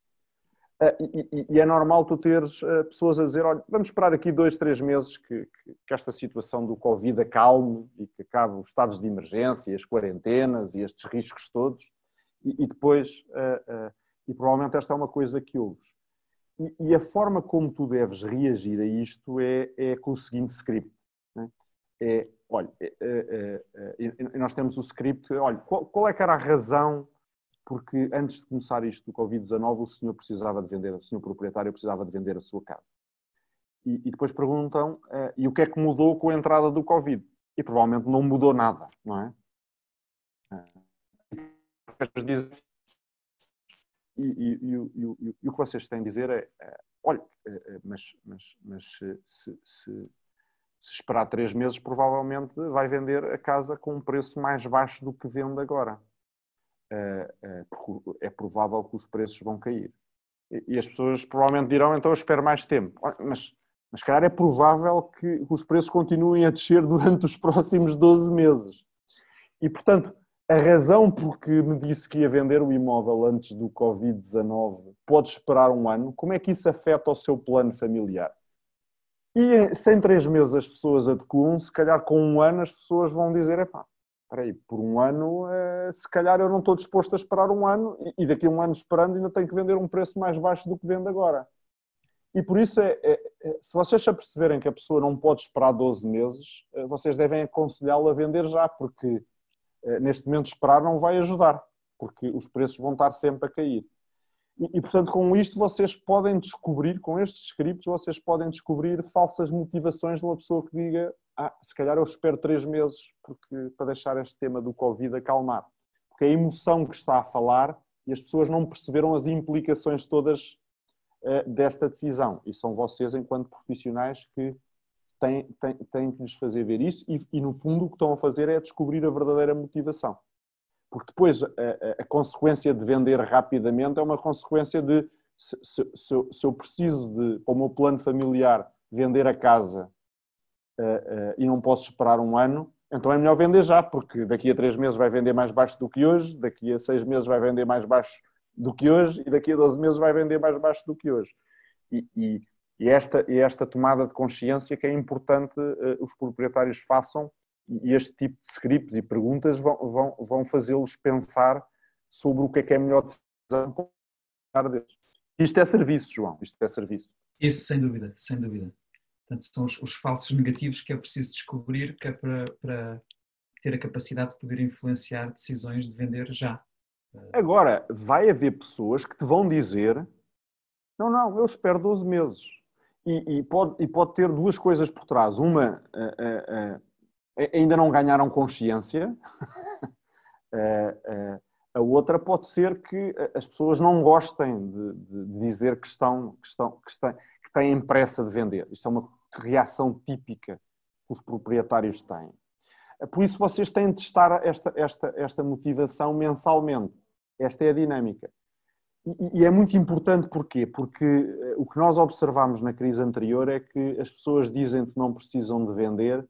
e, e, é normal tu teres pessoas a dizer, olha, vamos esperar aqui dois, três meses que, que, que esta situação do Covid acalme e que acabe os estados de emergência, as quarentenas e estes riscos todos, e, e depois, e provavelmente esta é uma coisa que ouves. E, a forma como tu deves reagir a isto é, é com o seguinte script. Né? É, olha, é, é, é, nós temos o script, olha, qual, qual, é que era a razão porque antes de começar isto do Covid-19 o senhor precisava de vender, o senhor proprietário precisava de vender a sua casa. E, e depois perguntam, uh, e o que é que mudou com a entrada do Covid? E provavelmente não mudou nada, não é? E, e, e, e, o que vocês têm a dizer é, é olha, é, mas, mas, mas se, se, se, esperar três meses, provavelmente vai vender a casa com um preço mais baixo do que vende agora. É, é, é provável que os preços vão cair. E as pessoas provavelmente dirão, então eu espero mais tempo. Mas, mas calhar é provável que os preços continuem a descer durante os próximos 12 meses. E, portanto, a razão por que me disse que ia vender o imóvel antes do Covid-19 pode esperar um ano, como é que isso afeta o seu plano familiar? E se em três meses as pessoas adequam, se calhar com um ano as pessoas vão dizer, epá, aí, por um ano, eh, se calhar eu não estou disposto a esperar um ano e daqui a um ano esperando ainda tenho que vender um preço mais baixo do que vendo agora. E por isso, é, é, é se vocês se aperceberem que a pessoa não pode esperar 12 meses, eh, vocês devem aconselhá-la a vender já, porque eh, neste momento esperar não vai ajudar, porque os preços vão estar sempre a cair. E, portanto, com isto vocês podem descobrir, com estes scripts, vocês podem descobrir falsas motivações de uma pessoa que diga ah, se calhar eu espero três meses porque, para deixar este tema do Covid acalmar. Porque a emoção que está a falar e as pessoas não perceberam as implicações todas uh, desta decisão. E são vocês, enquanto profissionais, que têm, têm, têm que lhes fazer ver isso e, e, no fundo, o que estão a fazer é descobrir a verdadeira motivação. Porque depois a, a, consequência de vender rapidamente é uma consequência de se, se, se, eu preciso de, para o meu plano familiar, vender a casa uh, uh, e não posso esperar um ano, então é melhor vender já, porque daqui a três meses vai vender mais baixo do que hoje, daqui a seis meses vai vender mais baixo do que hoje e daqui a 12 meses vai vender mais baixo do que hoje. E, e, e esta, e esta tomada de consciência que é importante uh, os proprietários façam e este tipo de scripts e perguntas vão, vão, vão fazê-los pensar sobre o que é que é melhor decisão deles. Isto é serviço, João, isto é serviço. Isso, sem dúvida, sem dúvida. Portanto, são os, os falsos negativos que é preciso descobrir que é para, para ter a capacidade de poder influenciar decisões de vender já. Agora, vai haver pessoas que te vão dizer não, não, eu espero 12 meses e, e, pode, e pode ter duas coisas por trás. Uma, uh, uh, uh, ainda não ganharam consciência. a outra pode ser que as pessoas não gostem de, de dizer que, estão, que, estão, que, estão, que têm pressa de vender. Isto é uma reação típica que os proprietários têm. Por isso, vocês têm de testar esta, esta, esta motivação mensalmente. Esta é a dinâmica. E é muito importante porquê? Porque o que nós observamos na crise anterior é que as pessoas dizem que não precisam de vender,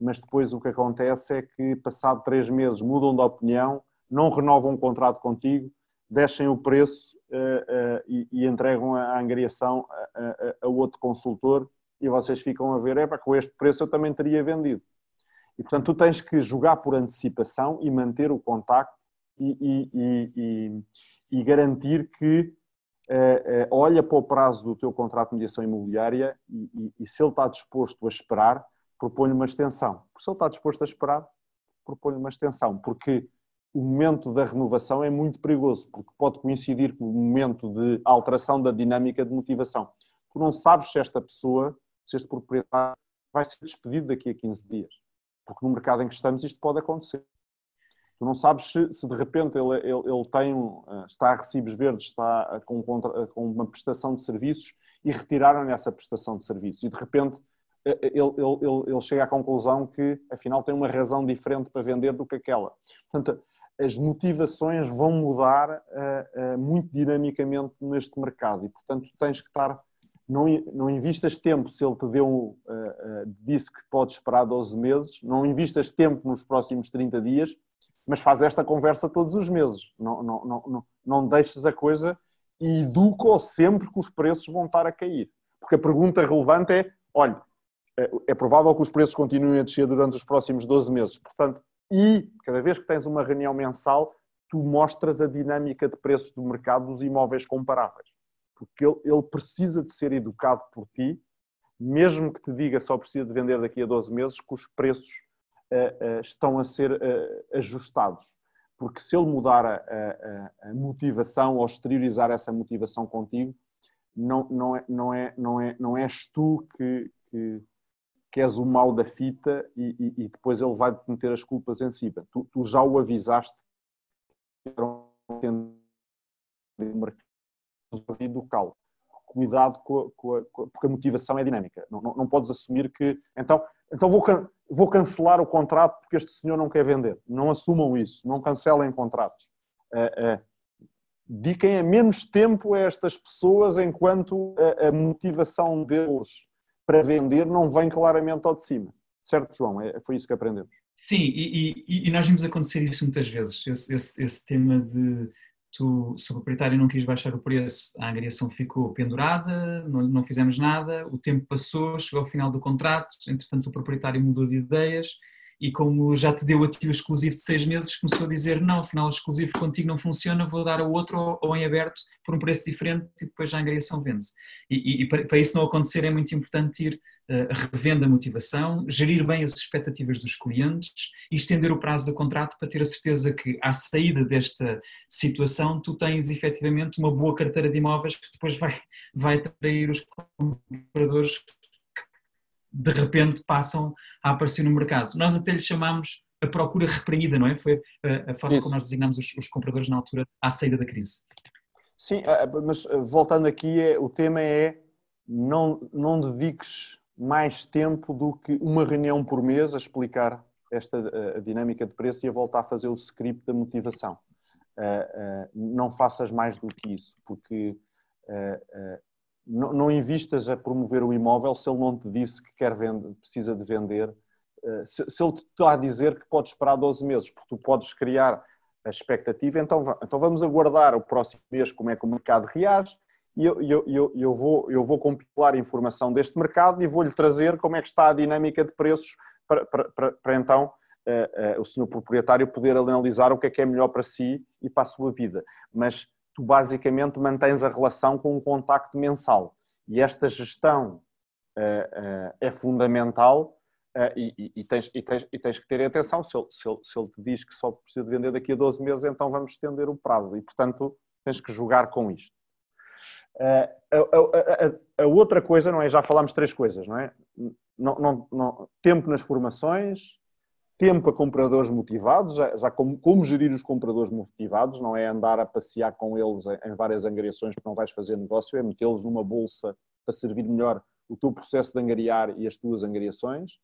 mas depois o que acontece é que, passado três meses, mudam de opinião, não renovam o contrato contigo, deixem o preço uh, uh, e, e, entregam a angariação a, a, a, outro consultor e vocês ficam a ver, é para com este preço eu também teria vendido. E portanto tu tens que jogar por antecipação e manter o contacto e, e, e garantir que uh, olha para o prazo do teu contrato de mediação imobiliária e se ele está disposto a esperar, propõe uma extensão. Porque se ele está disposto a esperar, propõe uma extensão. Porque o momento da renovação é muito perigoso, porque pode coincidir com o momento de alteração da dinâmica de motivação. Tu não sabes se esta pessoa, se este proprietário vai ser despedido daqui a 15 dias. Porque no mercado em que estamos isto pode acontecer. Tu não sabes se, se de repente ele, ele, ele, tem, eh, está a recibos verdes, está com, com uma prestação de serviços e retiraram-lhe essa prestação de serviços. E de repente ele, ele, ele, chega à conclusão que afinal tem uma razão diferente para vender do que aquela. Portanto, as motivações vão mudar uh, uh, muito dinamicamente neste mercado e, portanto, tens que estar. Não, não invistas tempo se ele te deu, uh, disse que pode esperar 12 meses, não invistas tempo nos próximos 30 dias, mas faz esta conversa todos os meses. Não, não, não, não, não deixes a coisa e educo sempre que os preços vão estar a cair. Porque a pergunta relevante é, olha, é, é provável que os preços continuem a descer durante os próximos 12 meses. Portanto, e cada vez que tens uma reunião mensal, tu mostras a dinâmica de preços do mercado dos imóveis comparáveis. Porque ele, ele precisa de ser educado por ti, mesmo que te diga só precisa de vender daqui a 12 meses, que os preços uh, uh, estão a ser uh, ajustados. Porque se ele mudar a, a, a, motivação ou exteriorizar essa motivação contigo, não, não, é, não, é, não, é, não és tu que, que, que és o mal da fita e, e, e depois ele vai te meter as culpas em cima. Tu, tu já o avisaste que era um educá-lo. Cuidado com a, com, a, porque a motivação é dinâmica. Não, não, não, podes assumir que. Então, então vou, vou cancelar o contrato porque este senhor não quer vender. Não assumam isso. Não cancelem contratos. Uh, uh, a menos tempo a estas pessoas enquanto a, a motivação deles para vender não vem claramente ao de cima. Certo, João? É, foi isso que aprendemos. Sim, e, e, e nós vimos acontecer isso muitas vezes, esse, esse, esse, tema de tu, se o proprietário não quis baixar o preço, a angariação ficou pendurada, não, não fizemos nada, o tempo passou, chegou ao final do contrato, entretanto o proprietário mudou de ideias e como já te deu a ti o exclusivo de seis meses, começou a dizer não, afinal o exclusivo contigo não funciona, vou dar a outro ou, em aberto por um preço diferente e depois já a angariação vende-se. E, e, para isso não acontecer é muito importante ir uh, revendo a motivação, gerir bem as expectativas dos clientes e estender o prazo do contrato para ter a certeza que à saída desta situação tu tens efetivamente uma boa carteira de imóveis que depois vai, vai atrair os compradores de repente passam a aparecer no mercado. Nós até lhe chamamos a procura reprimida, não é? Foi a, a forma Isso. como nós designamos os, os, compradores na altura à saída da crise. Sim, mas eh, voltando aqui, é, o tema é não, não dediques mais tempo do que uma reunião por mês a explicar esta a dinâmica de preço e a voltar a fazer o script da motivação. Uh, uh, não faças mais do que isso, porque uh, não, não invistas a promover o imóvel se ele não te disse que quer vender, precisa de vender, eh, se, se ele te está a dizer que pode esperar 12 meses, porque tu podes criar a expectativa, então, então vamos aguardar o próximo mês como é que o mercado reage e eu, eu, eu, eu, vou, eu vou compilar informação deste mercado e vou-lhe trazer como é que está a dinâmica de preços para, para, para, para então uh, uh, o senhor proprietário poder analisar o que é que é melhor para si e para a sua vida. Mas tu basicamente mantens a relação com um contacto mensal. E esta gestão uh, uh, é fundamental uh, e, e, tens, e, tens, e, tens, que ter atenção. Se ele, se, ele, se ele, te diz que só precisa de vender daqui a 12 meses, então vamos estender o prazo. E, portanto, tens que jogar com isto. A, a, a, a, outra coisa, não é? Já falámos três coisas, não é? Não, não, não, tempo nas formações, tempo a compradores motivados, já, já como, como, gerir os compradores motivados, não é andar a passear com eles em, várias angariações que não vais fazer negócio, é metê-los numa bolsa para servir melhor o teu processo de angariar e as tuas angariações.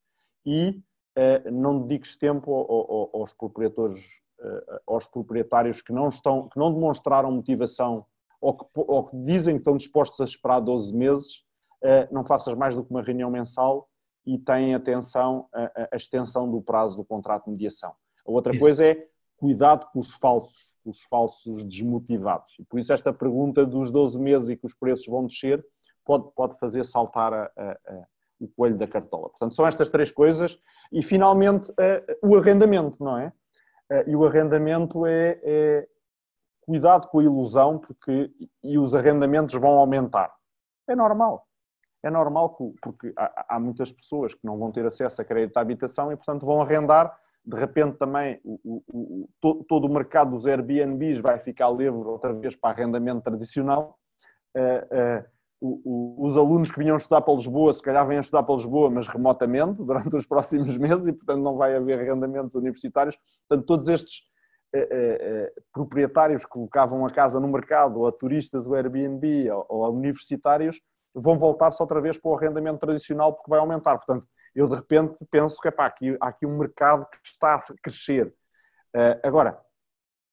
E eh, não dediques tempo ao, ao, aos proprietários, eh, aos proprietários que não estão, que não demonstraram motivação ou que, ou que dizem que estão dispostos a esperar 12 meses, eh, não faças mais do que uma reunião mensal e têm atenção à, extensão do prazo do contrato de mediação. A outra isso. coisa é cuidado com os falsos, com os falsos desmotivados. E por isso esta pergunta dos 12 meses e que os preços vão descer pode, pode fazer saltar a, a, o coelho da cartola. Portanto, são estas três coisas. E finalmente o arrendamento, não é? E o arrendamento é, é cuidado com a ilusão porque e os arrendamentos vão aumentar. É normal é normal porque há, muitas pessoas que não vão ter acesso a crédito à habitação e, portanto, vão arrendar. De repente, também o, o, o, todo o mercado dos Airbnbs vai ficar livre outra vez para arrendamento tradicional. Uh, uh, os alunos que vinham estudar para Lisboa, se calhar vêm estudar para Lisboa, mas remotamente, durante os próximos meses, e, portanto, não vai haver arrendamentos universitários. Portanto, todos estes uh, proprietários que colocavam a casa no mercado, ou a turistas do Airbnb, ou, ou a universitários, vão voltar-se outra vez para o arrendamento tradicional porque vai aumentar. Portanto, eu de repente penso que epá, aqui, há aqui um mercado que está a crescer. Uh, agora,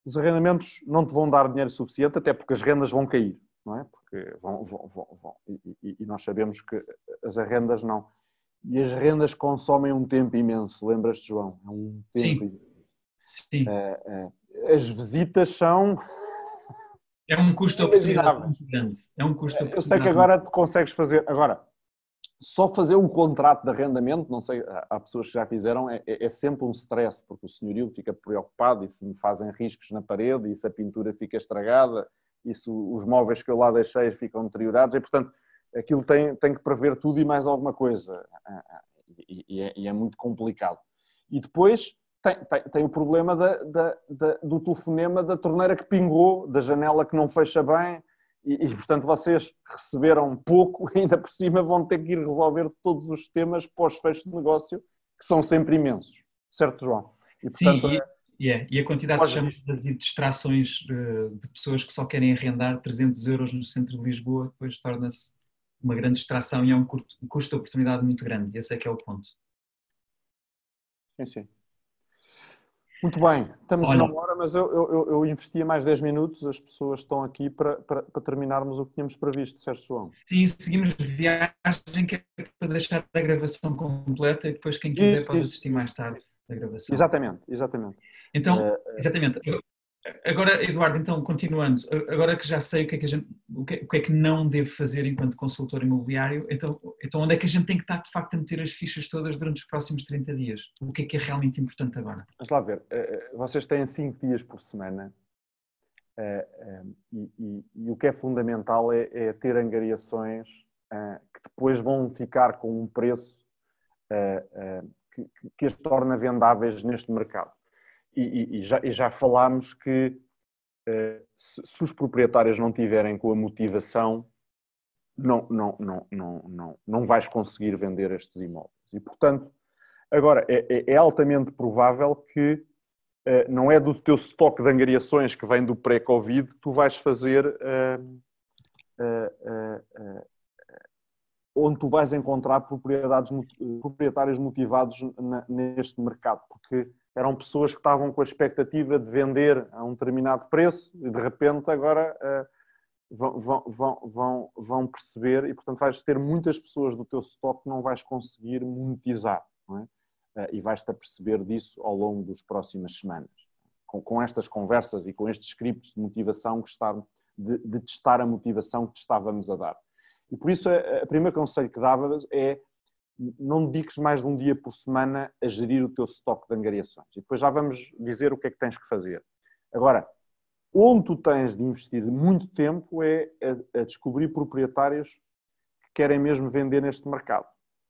os arrendamentos não te vão dar dinheiro suficiente, até porque as rendas vão cair, não é? Porque vão, vão, vão, vão. E, e, e, nós sabemos que as rendas não. E as rendas consomem um tempo imenso, lembras-te, João? É um tempo. Sim. Sim. Uh, uh, as visitas são É um custo muito grande. É um custo Eu sei que agora te consegues fazer. Agora, só fazer um contrato de arrendamento, não sei, há pessoas que já fizeram, é, é, é sempre um stress, porque o senhorio fica preocupado e se me fazem riscos na parede e se a pintura fica estragada e se os móveis que eu lá deixei ficam deteriorados e, portanto, aquilo tem, tem que prever tudo e mais alguma coisa. E, e, é, e é, muito complicado. E depois tem, tem, tem o problema da, da, da, do telefonema da torneira que pingou, da janela que não fecha bem, e, e, portanto vocês receberam pouco, ainda por cima vão ter que ir resolver todos os temas pós-fecho de negócio, que são sempre imensos. Certo, João? E, portanto, Sim, e, yeah, e a quantidade de chamadas e distrações eh, de pessoas que só querem arrendar 300 euros no centro de Lisboa, depois torna-se uma grande distração e é um custo de oportunidade muito grande. Esse é que é o ponto. Sim, sim. Muito bem, estamos Olha, na hora, mas eu, eu, eu investia mais 10 minutos, as pessoas estão aqui para, para, para, terminarmos o que tínhamos previsto, certo João? Sim, seguimos viagem que é para deixar a gravação completa e depois quem quiser isso, pode isso. assistir mais tarde a gravação. Exatamente, exatamente. Então, uh, exatamente, Agora, Eduardo, então, continuando, agora que já sei o que é que, gente, que, o que, é que não devo fazer enquanto consultor imobiliário, então, então onde é que a gente tem que estar, de facto, a meter as fichas todas durante os próximos 30 dias? O que é que é realmente importante agora? Vamos lá ver, eh, eh, vocês têm 5 dias por semana eh, e, e, e, o que é fundamental é, é ter angariações que depois vão ficar com um preço que, que as torna vendáveis neste mercado e, e, já, e já falámos que uh, se, se, os proprietários não tiverem com a motivação, não, não, não, não, não, não vais conseguir vender estes imóveis. E, portanto, agora, é, é, é altamente provável que uh, não é do teu estoque de angariações que vem do pré-Covid que tu vais fazer uh, onde tu vais encontrar propriedades, proprietários motivados neste mercado, porque eram pessoas que estavam com a expectativa de vender a um determinado preço e de repente agora uh, vão, vão, vão, vão, perceber e portanto vais ter muitas pessoas do teu stock que não vais conseguir monetizar é? uh, e vais-te a perceber disso ao longo das próximas semanas. Com, com, estas conversas e com estes scripts de motivação que está, de, de testar a motivação que te estávamos a dar. E por isso, o primeiro conselho que dava é não dediques mais de um dia por semana a gerir o teu estoque de angariações. E depois já vamos dizer o que é que tens que fazer. Agora, onde tu tens de investir muito tempo é a, descobrir proprietários que querem mesmo vender neste mercado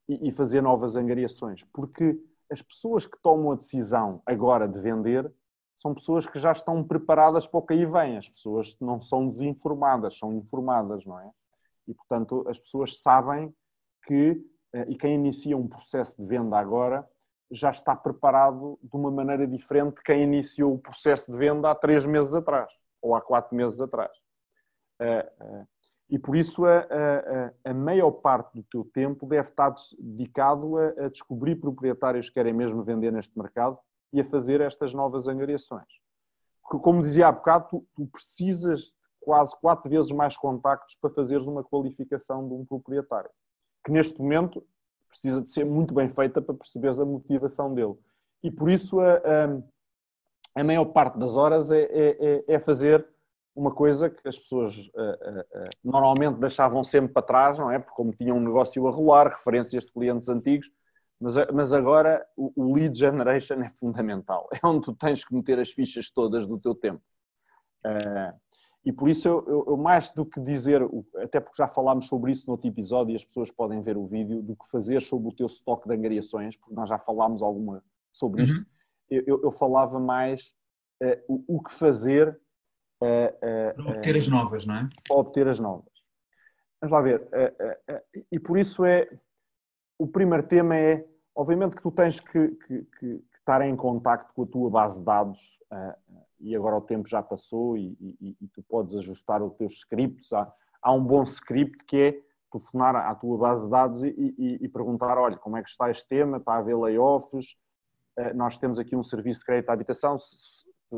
e, fazer novas angariações. Porque as pessoas que tomam a decisão agora de vender são pessoas que já estão preparadas para o que aí vem. As pessoas não são desinformadas, são informadas, não é? E, portanto, as pessoas sabem que e quem inicia um processo de venda agora já está preparado de uma maneira diferente de quem iniciou o processo de venda há três meses atrás ou há quatro meses atrás. Eh, eh, e por isso a, a, a maior parte do teu tempo deve estar dedicado a, a, descobrir proprietários que querem mesmo vender neste mercado e a fazer estas novas angariações. Porque, como dizia há bocado, tu, tu precisas de quase quatro vezes mais contactos para fazeres uma qualificação de um proprietário que neste momento precisa de ser muito bem feita para perceberes a motivação dele. E por isso a, a, a maior parte das horas é, é, é, é fazer uma coisa que as pessoas uh, uh, uh, normalmente deixavam sempre para trás, não é? Porque como tinham um negócio a rolar, referências de clientes antigos, mas, mas agora o, o, lead generation é fundamental. É onde tu tens que meter as fichas todas do teu tempo. E por isso eu, eu, eu, mais do que dizer, até porque já falámos sobre isso no outro episódio e as pessoas podem ver o vídeo, do que fazer sobre o teu estoque de angariações, porque nós já falámos alguma sobre isto, uhum. eu, eu, falava mais uh, o, o, que fazer uh, uh, para obter as novas, não é? Para obter as novas. Vamos lá ver. e por isso é, o primeiro tema é, obviamente que tu tens que, que, que, que estar em contacto com a tua base de dados e agora o tempo já passou e, e, e tu podes ajustar os teus scripts. Há, há, um bom script que é telefonar à tua base de dados e, e, perguntar, olha, como é que está este tema, está a haver layoffs, eh, nós temos aqui um serviço de crédito à habitação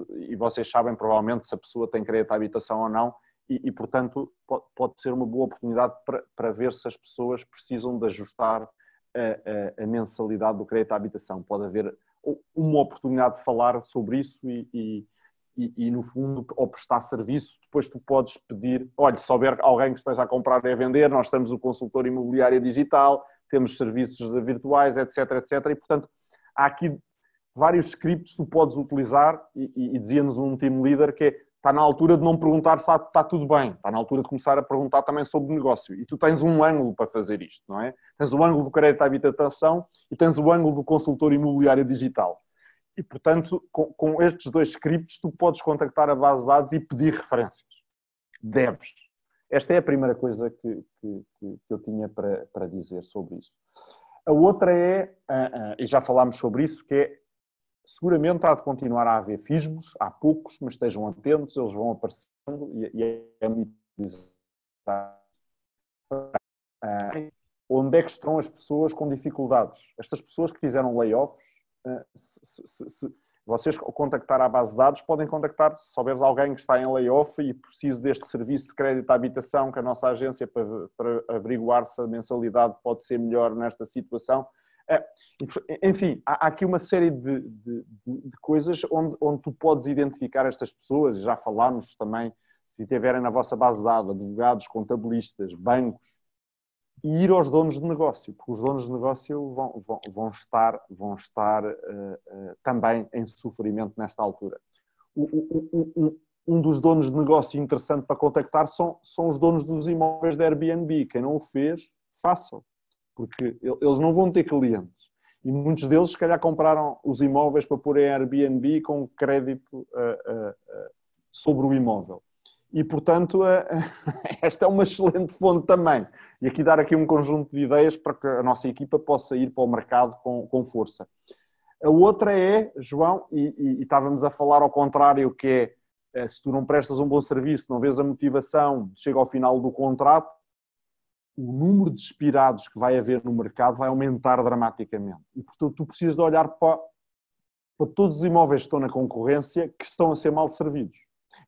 e vocês sabem provavelmente se a pessoa tem crédito à habitação ou não e, portanto, pode, ser uma boa oportunidade para, para ver se as pessoas precisam de ajustar a, a, a mensalidade do crédito à habitação. Pode haver uma oportunidade de falar sobre isso e, e, e, no fundo, ao prestar serviço, depois tu podes pedir, olha, se houver alguém que esteja a comprar e a vender, nós temos o consultor imobiliário digital, temos serviços virtuais, etc, etc, e portanto há aqui vários scripts que tu podes utilizar e, e, e dizia-nos um team leader que é, está na altura de não perguntar se está tudo bem, está na altura de começar a perguntar também sobre o negócio. E tu tens um ângulo para fazer isto, não é? Tens o ângulo do crédito à habitação e tens o ângulo do consultor imobiliário digital. E, portanto, com, com, estes dois scripts, tu podes contactar a base de dados e pedir referências. Deves. Esta é a primeira coisa que, que, que eu tinha para, para dizer sobre isso. A outra é, uh, uh, e já falámos sobre isso, que é seguramente há de continuar a haver fismos, há poucos, mas estejam atentos, eles vão aparecendo e, e é muito uh, onde é que estão as pessoas com dificuldades? Estas pessoas que fizeram layoffs, se, se, se, vocês contactar à base de dados, podem contactar, se houver alguém que está em layoff e precisa deste serviço de crédito à habitação que a nossa agência para, para averiguar se a mensalidade pode ser melhor nesta situação. É, enfim, há aqui uma série de, de, de coisas onde, onde tu podes identificar estas pessoas, já falámos também, se tiverem na vossa base de dados, advogados, contabilistas, bancos, e ir aos donos de negócio, porque os donos de negócio vão, vão, vão estar, vão estar uh, uh, também em sofrimento nesta altura. O, o, o, um dos donos de negócio interessante para contactar são, são os donos dos imóveis da Airbnb. Quem não o fez, façam, porque eles não vão ter clientes. E muitos deles, se calhar, compraram os imóveis para pôr em Airbnb com crédito uh, sobre o imóvel. E, portanto, esta é uma excelente fonte também e aqui dar aqui um conjunto de ideias para que a nossa equipa possa ir para o mercado com, com força. A outra é, João, e, e, e, estávamos a falar ao contrário, que é eh, se tu não prestas um bom serviço, não vês a motivação, chega ao final do contrato, o número de expirados que vai haver no mercado vai aumentar dramaticamente. E, portanto, tu precisas de olhar para, para todos os imóveis que estão na concorrência que estão a ser mal servidos,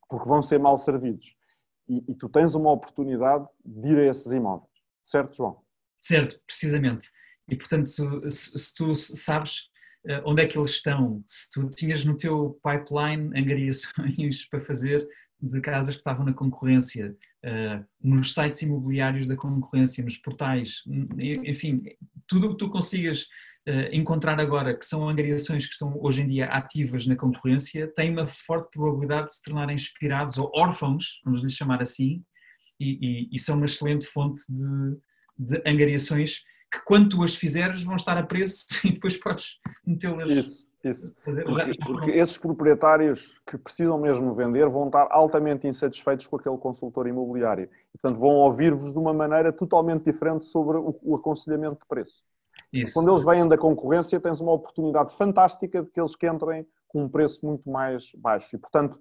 porque vão ser mal servidos. E, e tu tens uma oportunidade de ir a esses imóveis. Certo, João? Certo, precisamente. E portanto, se, se tu sabes uh, onde é que eles estão, se tu tinhas no teu pipeline angariações para fazer de casas que estavam na concorrência, uh, nos sites imobiliários da concorrência, nos portais, enfim, tudo o que tu consigas encontrar agora, que são angariações que estão hoje em dia ativas na concorrência, tem uma forte probabilidade de se tornarem inspirados ou órfãos, vamos lhe chamar assim, e, e, e são uma excelente fonte de, de angariações que quando tu as fizeres vão estar a preço e depois podes metê-las. Isso, isso. Porque, porque esses proprietários que precisam mesmo vender vão estar altamente insatisfeitos com aquele consultor imobiliário. E, portanto, vão ouvir-vos de uma maneira totalmente diferente sobre o, o aconselhamento de preço. Isso. Quando eles vêm da concorrência, tens uma oportunidade fantástica de que eles que entrem com um preço muito mais baixo. E, portanto,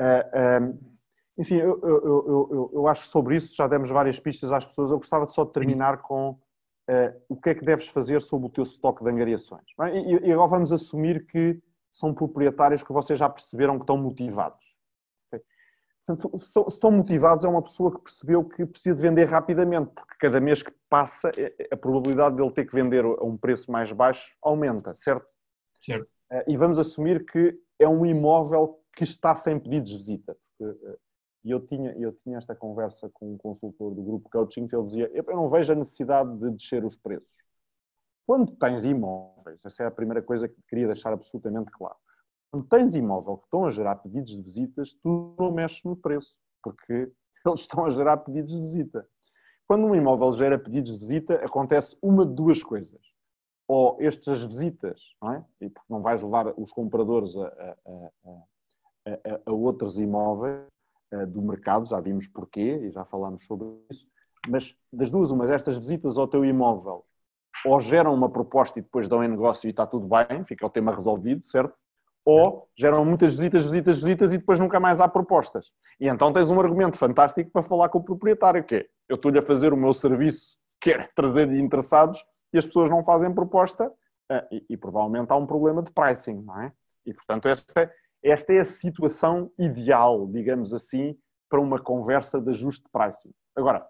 uh, uh, enfim, eu, eu, eu, eu, acho que sobre isso já demos várias pistas às pessoas. Eu gostava só de terminar com uh, o que é que deves fazer sobre o teu estoque de angariações. É? E, agora vamos assumir que são proprietários que vocês já perceberam que estão motivados. Portanto, se estão motivados, é uma pessoa que percebeu que precisa de vender rapidamente, porque cada mês que passa, é, é, a probabilidade dele ter que vender a um preço mais baixo aumenta, certo? Certo. Uh, e vamos assumir que é um imóvel que está sem pedidos de visita. Porque, e eu tinha, eu tinha esta conversa com um consultor do grupo coaching que ele dizia: Eu não vejo a necessidade de descer os preços. Quando tens imóveis, essa é a primeira coisa que queria deixar absolutamente claro. Quando tens imóvel que estão a gerar pedidos de visitas, tu não mexes no preço, porque eles estão a gerar pedidos de visita. Quando um imóvel gera pedidos de visita, acontece uma de duas coisas. Ou estas visitas, não é? E porque não vais levar os compradores a, a, a, a outros imóveis, eh, do mercado, já vimos porquê e já falámos sobre isso, mas das duas, umas, estas visitas ao teu imóvel ou geram uma proposta e depois dão em negócio e está tudo bem, fica o tema resolvido, certo? Ou geram muitas visitas, visitas, visitas e depois nunca mais há propostas. E então tens um argumento fantástico para falar com o proprietário, que é, eu estou-lhe a fazer o meu serviço, que é trazer interessados, e as pessoas não fazem proposta, eh, e, e provavelmente há um problema de pricing, não é? E portanto esta esta é a situação ideal, digamos assim, para uma conversa de ajuste de pricing. Agora,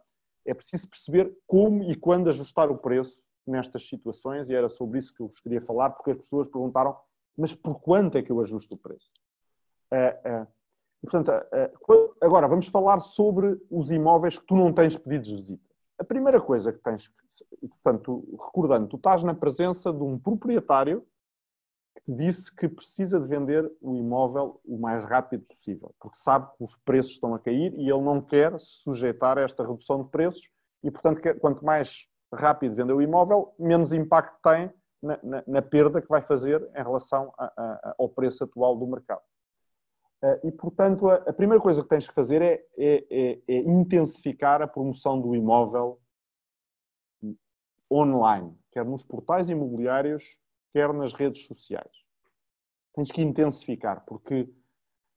é preciso perceber como e quando ajustar o preço nestas situações, e era sobre isso que eu vos queria falar, porque as pessoas perguntaram, mas por quanto é que eu ajusto o preço? portanto, agora vamos falar sobre os imóveis que tu não tens pedidos de visita. A primeira coisa que tens, portanto, recordando, tu estás na presença de um proprietário que te disse que precisa de vender o imóvel o mais rápido possível, porque sabe que os preços estão a cair e ele não quer se sujeitar a esta redução de preços e, portanto, quanto mais rápido vender o imóvel, menos impacto tem na, na, na perda que vai fazer em relação a, a, ao preço atual do mercado. Eh, e, portanto, a, a, primeira coisa que tens que fazer é, é, é, é intensificar a promoção do imóvel online, quer nos portais imobiliários, quer nas redes sociais. Tens que intensificar, porque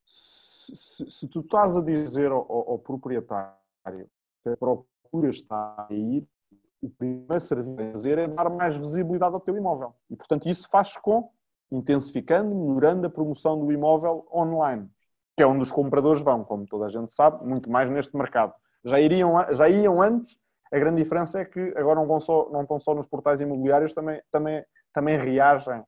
se, se, se tu estás a dizer ao, ao, proprietário que a procura está a ir, o primeiro serviço a fazer é dar mais visibilidade ao teu imóvel. E, portanto, isso faz com intensificando, melhorando a promoção do imóvel online, que é onde os compradores vão, como toda a gente sabe, muito mais neste mercado. Já, iriam, já iam antes, a grande diferença é que agora não, só, não estão só nos portais imobiliários, também, também, também reagem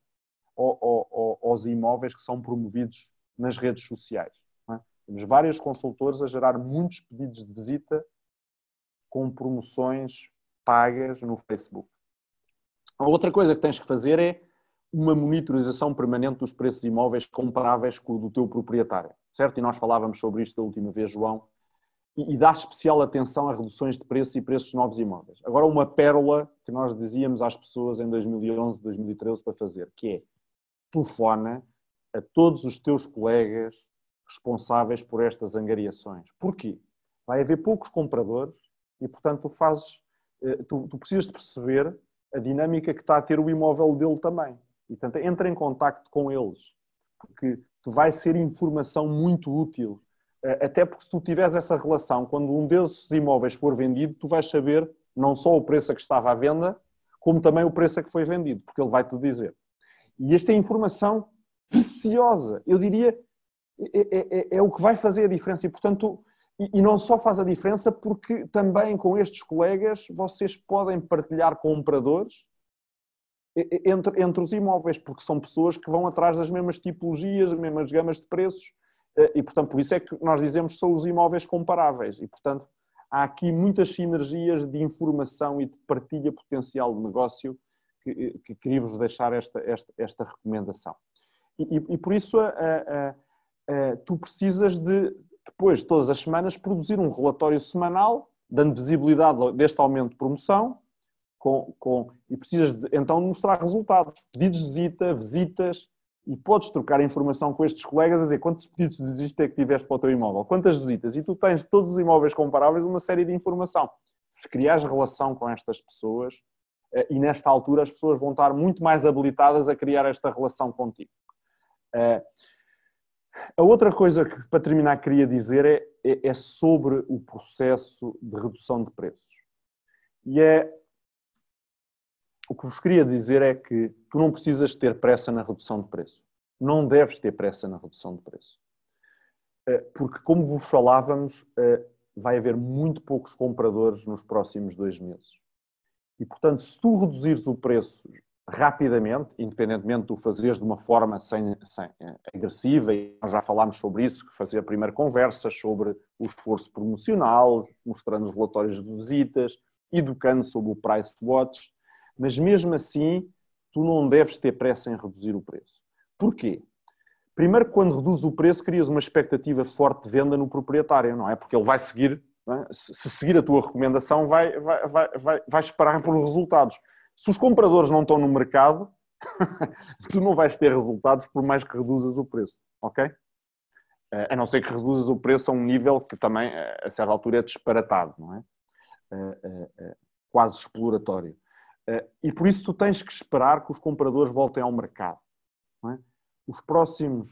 ao, ao, aos imóveis que são promovidos nas redes sociais. É? Temos vários consultores a gerar muitos pedidos de visita com promoções pagas no Facebook. A outra coisa que tens que fazer é uma monitorização permanente dos preços imóveis comparáveis com o do teu proprietário, certo? E nós falávamos sobre isto da última vez, João, e, dá especial atenção a reduções de preços e preços de novos imóveis. Agora, uma pérola que nós dizíamos às pessoas em 2011, 2013 para fazer, que é telefona a todos os teus colegas responsáveis por estas angariações. Porquê? Vai haver poucos compradores e, portanto, fazes, tu, tu precisas de perceber a dinâmica que está a ter o imóvel dele também. E, portanto, entra em contacto com eles, porque te vai ser informação muito útil. Eh, até porque se tu tiveres essa relação, quando um desses imóveis for vendido, tu vais saber não só o preço a que estava à venda, como também o preço a que foi vendido, porque ele vai-te dizer. E esta é informação preciosa, eu diria, é, é, é, é, o que vai fazer a diferença. E, portanto, e, não só faz a diferença, porque também com estes colegas vocês podem partilhar compradores entre, entre os imóveis, porque são pessoas que vão atrás das mesmas tipologias, as mesmas gamas de preços, eh, e portanto, por isso é que nós dizemos que são os imóveis comparáveis, e portanto, há aqui muitas sinergias de informação e de partilha potencial de negócio que, eh, que queria-vos deixar esta, esta, esta recomendação. E, e, e por isso a, a, a, tu precisas de, depois, todas as semanas, produzir um relatório semanal, dando visibilidade deste aumento de promoção, com, com, e precisas de, então mostrar resultados, pedidos de visita, visitas, e podes trocar informação com estes colegas a dizer quantos pedidos de visita é que tiveste para o teu imóvel, quantas visitas, e tu tens todos os imóveis comparáveis uma série de informação. Se criares relação com estas pessoas, eh, e nesta altura as pessoas vão estar muito mais habilitadas a criar esta relação contigo. A outra coisa que, para terminar, queria dizer é, é, é sobre o processo de redução de preços. E é o que vos queria dizer é que tu não precisas ter pressa na redução de preço. Não deves ter pressa na redução de preço. Eh, porque, como vos falávamos, eh, vai haver muito poucos compradores nos próximos dois meses. E, portanto, se tu reduzires o preço rapidamente, independentemente de tu fazeres de uma forma sem, sem, eh, agressiva, e nós já falámos sobre isso, fazer a primeira conversa sobre o esforço promocional, mostrando os relatórios de visitas, educando sobre o price watch, mas mesmo assim, tu não deves ter pressa em reduzir o preço. Porquê? Primeiro, quando reduzes o preço, crias uma expectativa forte de venda no proprietário, não é? Porque ele vai seguir, é? se seguir a tua recomendação, vai, vai, vai, vai, vai esperar por resultados. Se os compradores não estão no mercado, tu não vais ter resultados por mais que reduzas o preço, ok? Eh, a não ser que reduzas o preço a um nível que também, eh, a certa altura, é disparatado, não é? Eh, quase exploratório. E por isso tu tens que esperar que os compradores voltem ao mercado. É? Os próximos,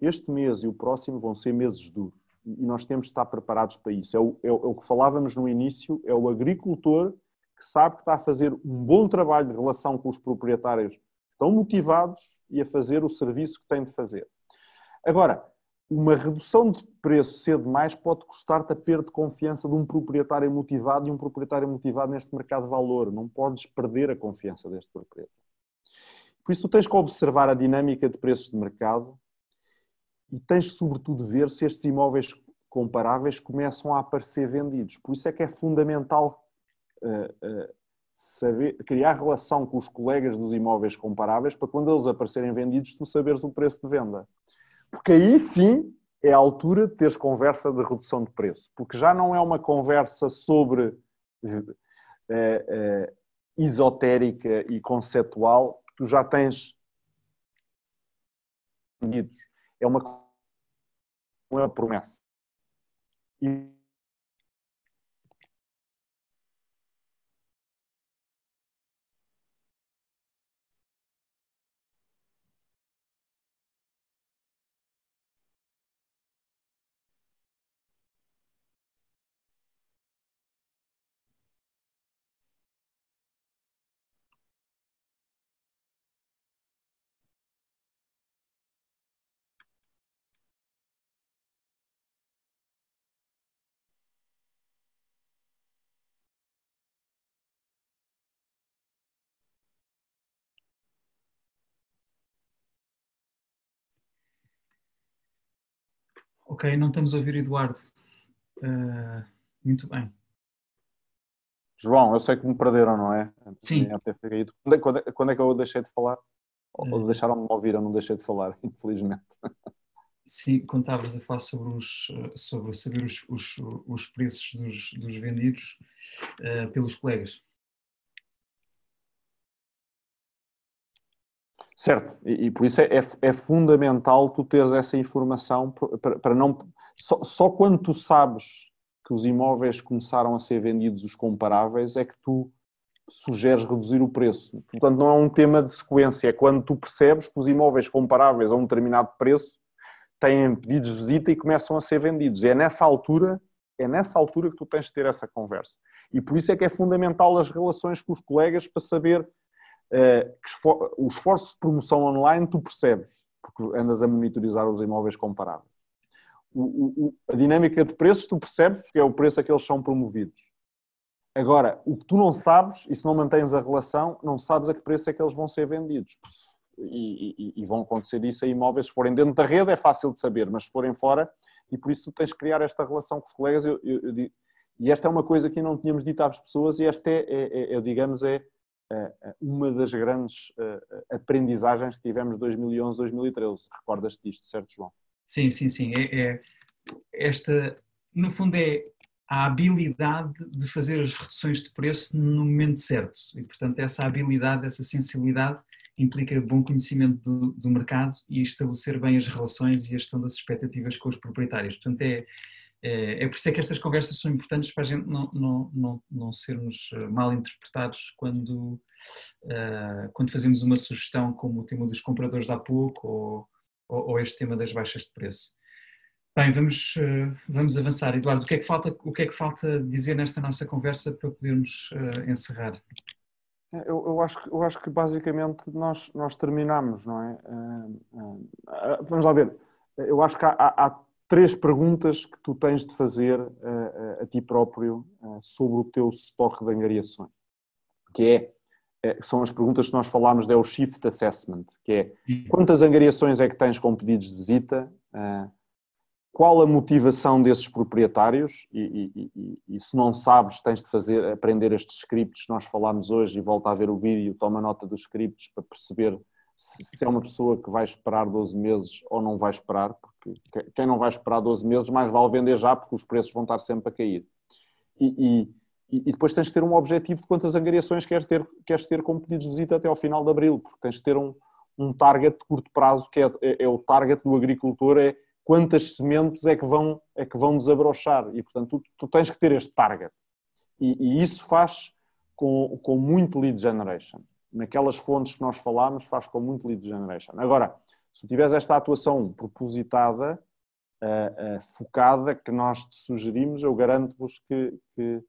este mês e o próximo vão ser meses duros e nós temos de estar preparados para isso. É o, é, é o que falávamos no início, é o agricultor que sabe que está a fazer um bom trabalho de relação com os proprietários, estão motivados e a fazer o serviço que têm de fazer. Agora, uma redução de preço cedo demais pode custar-te a perda de confiança de um proprietário motivado e um proprietário motivado neste mercado de valor. Não podes perder a confiança deste proprietário. Por isso, tu tens que observar a dinâmica de preços de mercado e tens sobretudo ver se estes imóveis comparáveis começam a aparecer vendidos. Por isso é que é fundamental saber, criar relação com os colegas dos imóveis comparáveis para quando eles aparecerem vendidos tu saberes o preço de venda. Porque aí sim é a altura de teres conversa de redução de preço, porque já não é uma conversa sobre é, é, esotérica e conceptual, tu já tens é uma, uma promessa. E Ok, não estamos a ouvir Eduardo. Uh, muito bem. João, eu sei que me perderam, não é? Sim. Quando é, quando, é, quando é que eu deixei de falar? Ou uh, deixaram-me ouvir, eu não deixei de falar, infelizmente. Sim, estavas a falar sobre, os, sobre saber os, os, os preços dos, dos vendidos uh, pelos colegas. Certo, e, e por isso é, é, é, fundamental tu teres essa informação para, para não. Só, só, quando tu sabes que os imóveis começaram a ser vendidos os comparáveis é que tu sugeres reduzir o preço. Portanto, não é um tema de sequência, é quando tu percebes que os imóveis comparáveis a um determinado preço têm pedidos de visita e começam a ser vendidos. E é nessa altura, é nessa altura que tu tens de ter essa conversa. E por isso é que é fundamental as relações com os colegas para saber o esforço de promoção online tu percebes, porque andas a monitorizar os imóveis comparáveis. O, o, a dinâmica de preços tu percebes, porque é o preço a que eles são promovidos. Agora, o que tu não sabes, e se não mantens a relação, não sabes a que preço é que eles vão ser vendidos. E, e, e vão acontecer isso a imóveis, se forem dentro da rede é fácil de saber, mas se forem fora, e por isso tu tens que criar esta relação com os colegas. Eu, eu, eu, e esta é uma coisa que não tínhamos dito às pessoas, e esta é, é, é digamos, é uma das grandes aprendizagens que tivemos 2011, 2013. Recordas-te disto, certo, João? Sim, sim, sim. É, é, esta, no fundo, é a habilidade de fazer as reduções de preço no momento certo. E, portanto, essa habilidade, essa sensibilidade implica bom conhecimento do, do mercado e estabelecer bem as relações e a gestão das expectativas com os proprietários. Portanto, é, é, é por isso é que estas conversas são importantes para a gente não, não, não, não sermos eh, mal interpretados quando, uh, quando fazemos uma sugestão como o tema dos compradores de há pouco ou, ou, ou este tema das baixas de preço. Bem, vamos, uh, vamos avançar. Eduardo, o que, é que falta, o que é que falta dizer nesta nossa conversa para podermos uh, encerrar? Eu, eu, acho, eu acho que basicamente nós, nós terminamos, não é? vamos lá ver. Eu acho que há, há três perguntas que tu tens de fazer a, eh, a, a ti próprio uh, sobre o teu estoque de angariações, que é, é, são as perguntas que nós falámos, é o Shift Assessment, que é quantas angariações é que tens com pedidos de visita, qual a motivação desses proprietários e, e, e, e, se não sabes tens de fazer, aprender estes scripts que nós falámos hoje e volta a ver o vídeo, toma nota dos scripts para perceber se é uma pessoa que vai esperar 12 meses ou não vai esperar, porque quem não vai esperar 12 meses mais vale vender já, porque os preços vão estar sempre a cair. E, e, e depois tens de ter um objetivo de quantas angariações queres ter, queres ter como pedidos de visita até ao final de abril, porque tens de ter um, um target de curto prazo, que é, é, é, o target do agricultor, é quantas sementes é que vão, é que vão desabrochar. E, portanto, tu, tu tens que ter este target. E, e isso faz com, com muito lead generation naquelas fontes que nós falámos, faz com muito lead generation. Agora, se tiveres esta atuação propositada, uh, uh, focada, que nós te sugerimos, eu garanto-vos que, que,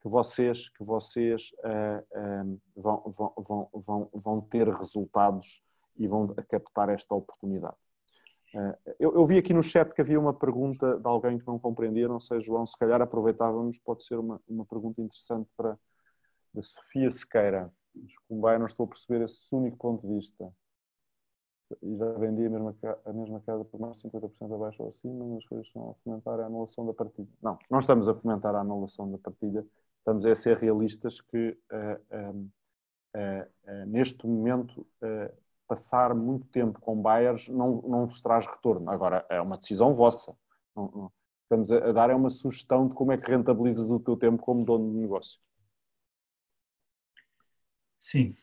que, vocês, que vocês uh, vão, vão, vão, vão, ter resultados e vão captar esta oportunidade. Eu, eu, vi aqui no chat que havia uma pergunta de alguém que não compreendia, não sei, João, se calhar aproveitávamos, pode ser uma, uma pergunta interessante para a Sofia Sequeira. Como vai, não estou a perceber esse único ponto de vista. e já vendi a mesma, a mesma casa por mais de 50% abaixo ou acima, mas as coisas estão a fomentar a anulação da partilha. Não, não estamos a fomentar a anulação da partilha, estamos a ser realistas que uh, uh, uh, neste momento passar muito tempo com buyers não, não vos traz retorno. Agora, é uma decisão vossa. Não, não. Estamos a, a dar é uma sugestão de como é que rentabilizas o teu tempo como dono de negócio. Sim,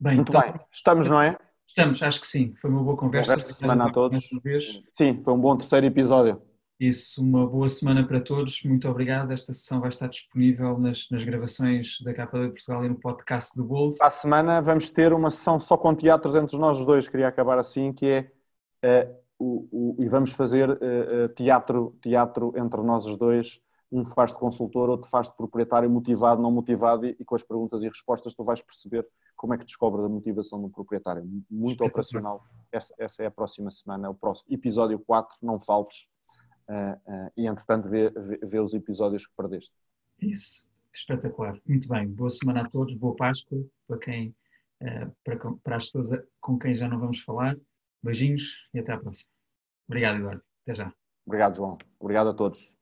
Bem, Muito então, bem. Estamos, não é? Estamos, acho que sim. Foi uma boa conversa. Boa semana a todos. Sim, foi um bom terceiro episódio. Isso, uma boa semana para todos. Muito obrigado. Esta sessão vai estar disponível nas, nas gravações da Capa de Portugal e no podcast do Bold. À semana vamos ter uma sessão só com teatros entre nós dois. Queria acabar assim, que é uh, o, o, e vamos fazer uh, uh, teatro, teatro entre nós os dois um faz de consultor, outro faz de proprietário motivado, não motivado, e, e, com as perguntas e respostas tu vais perceber como é que descobres a motivação do proprietário. Muito operacional. Essa, essa, é a próxima semana, é o próximo episódio 4, não faltes. Uh, uh, e entretanto vê, vê, vê, os episódios que perdeste. Isso, espetacular. Muito bem, boa semana a todos, boa Páscoa para quem, uh, para, para as pessoas com quem já não vamos falar. Beijinhos e até à próxima. Obrigado, Eduardo. Até já. Obrigado, João. Obrigado a todos.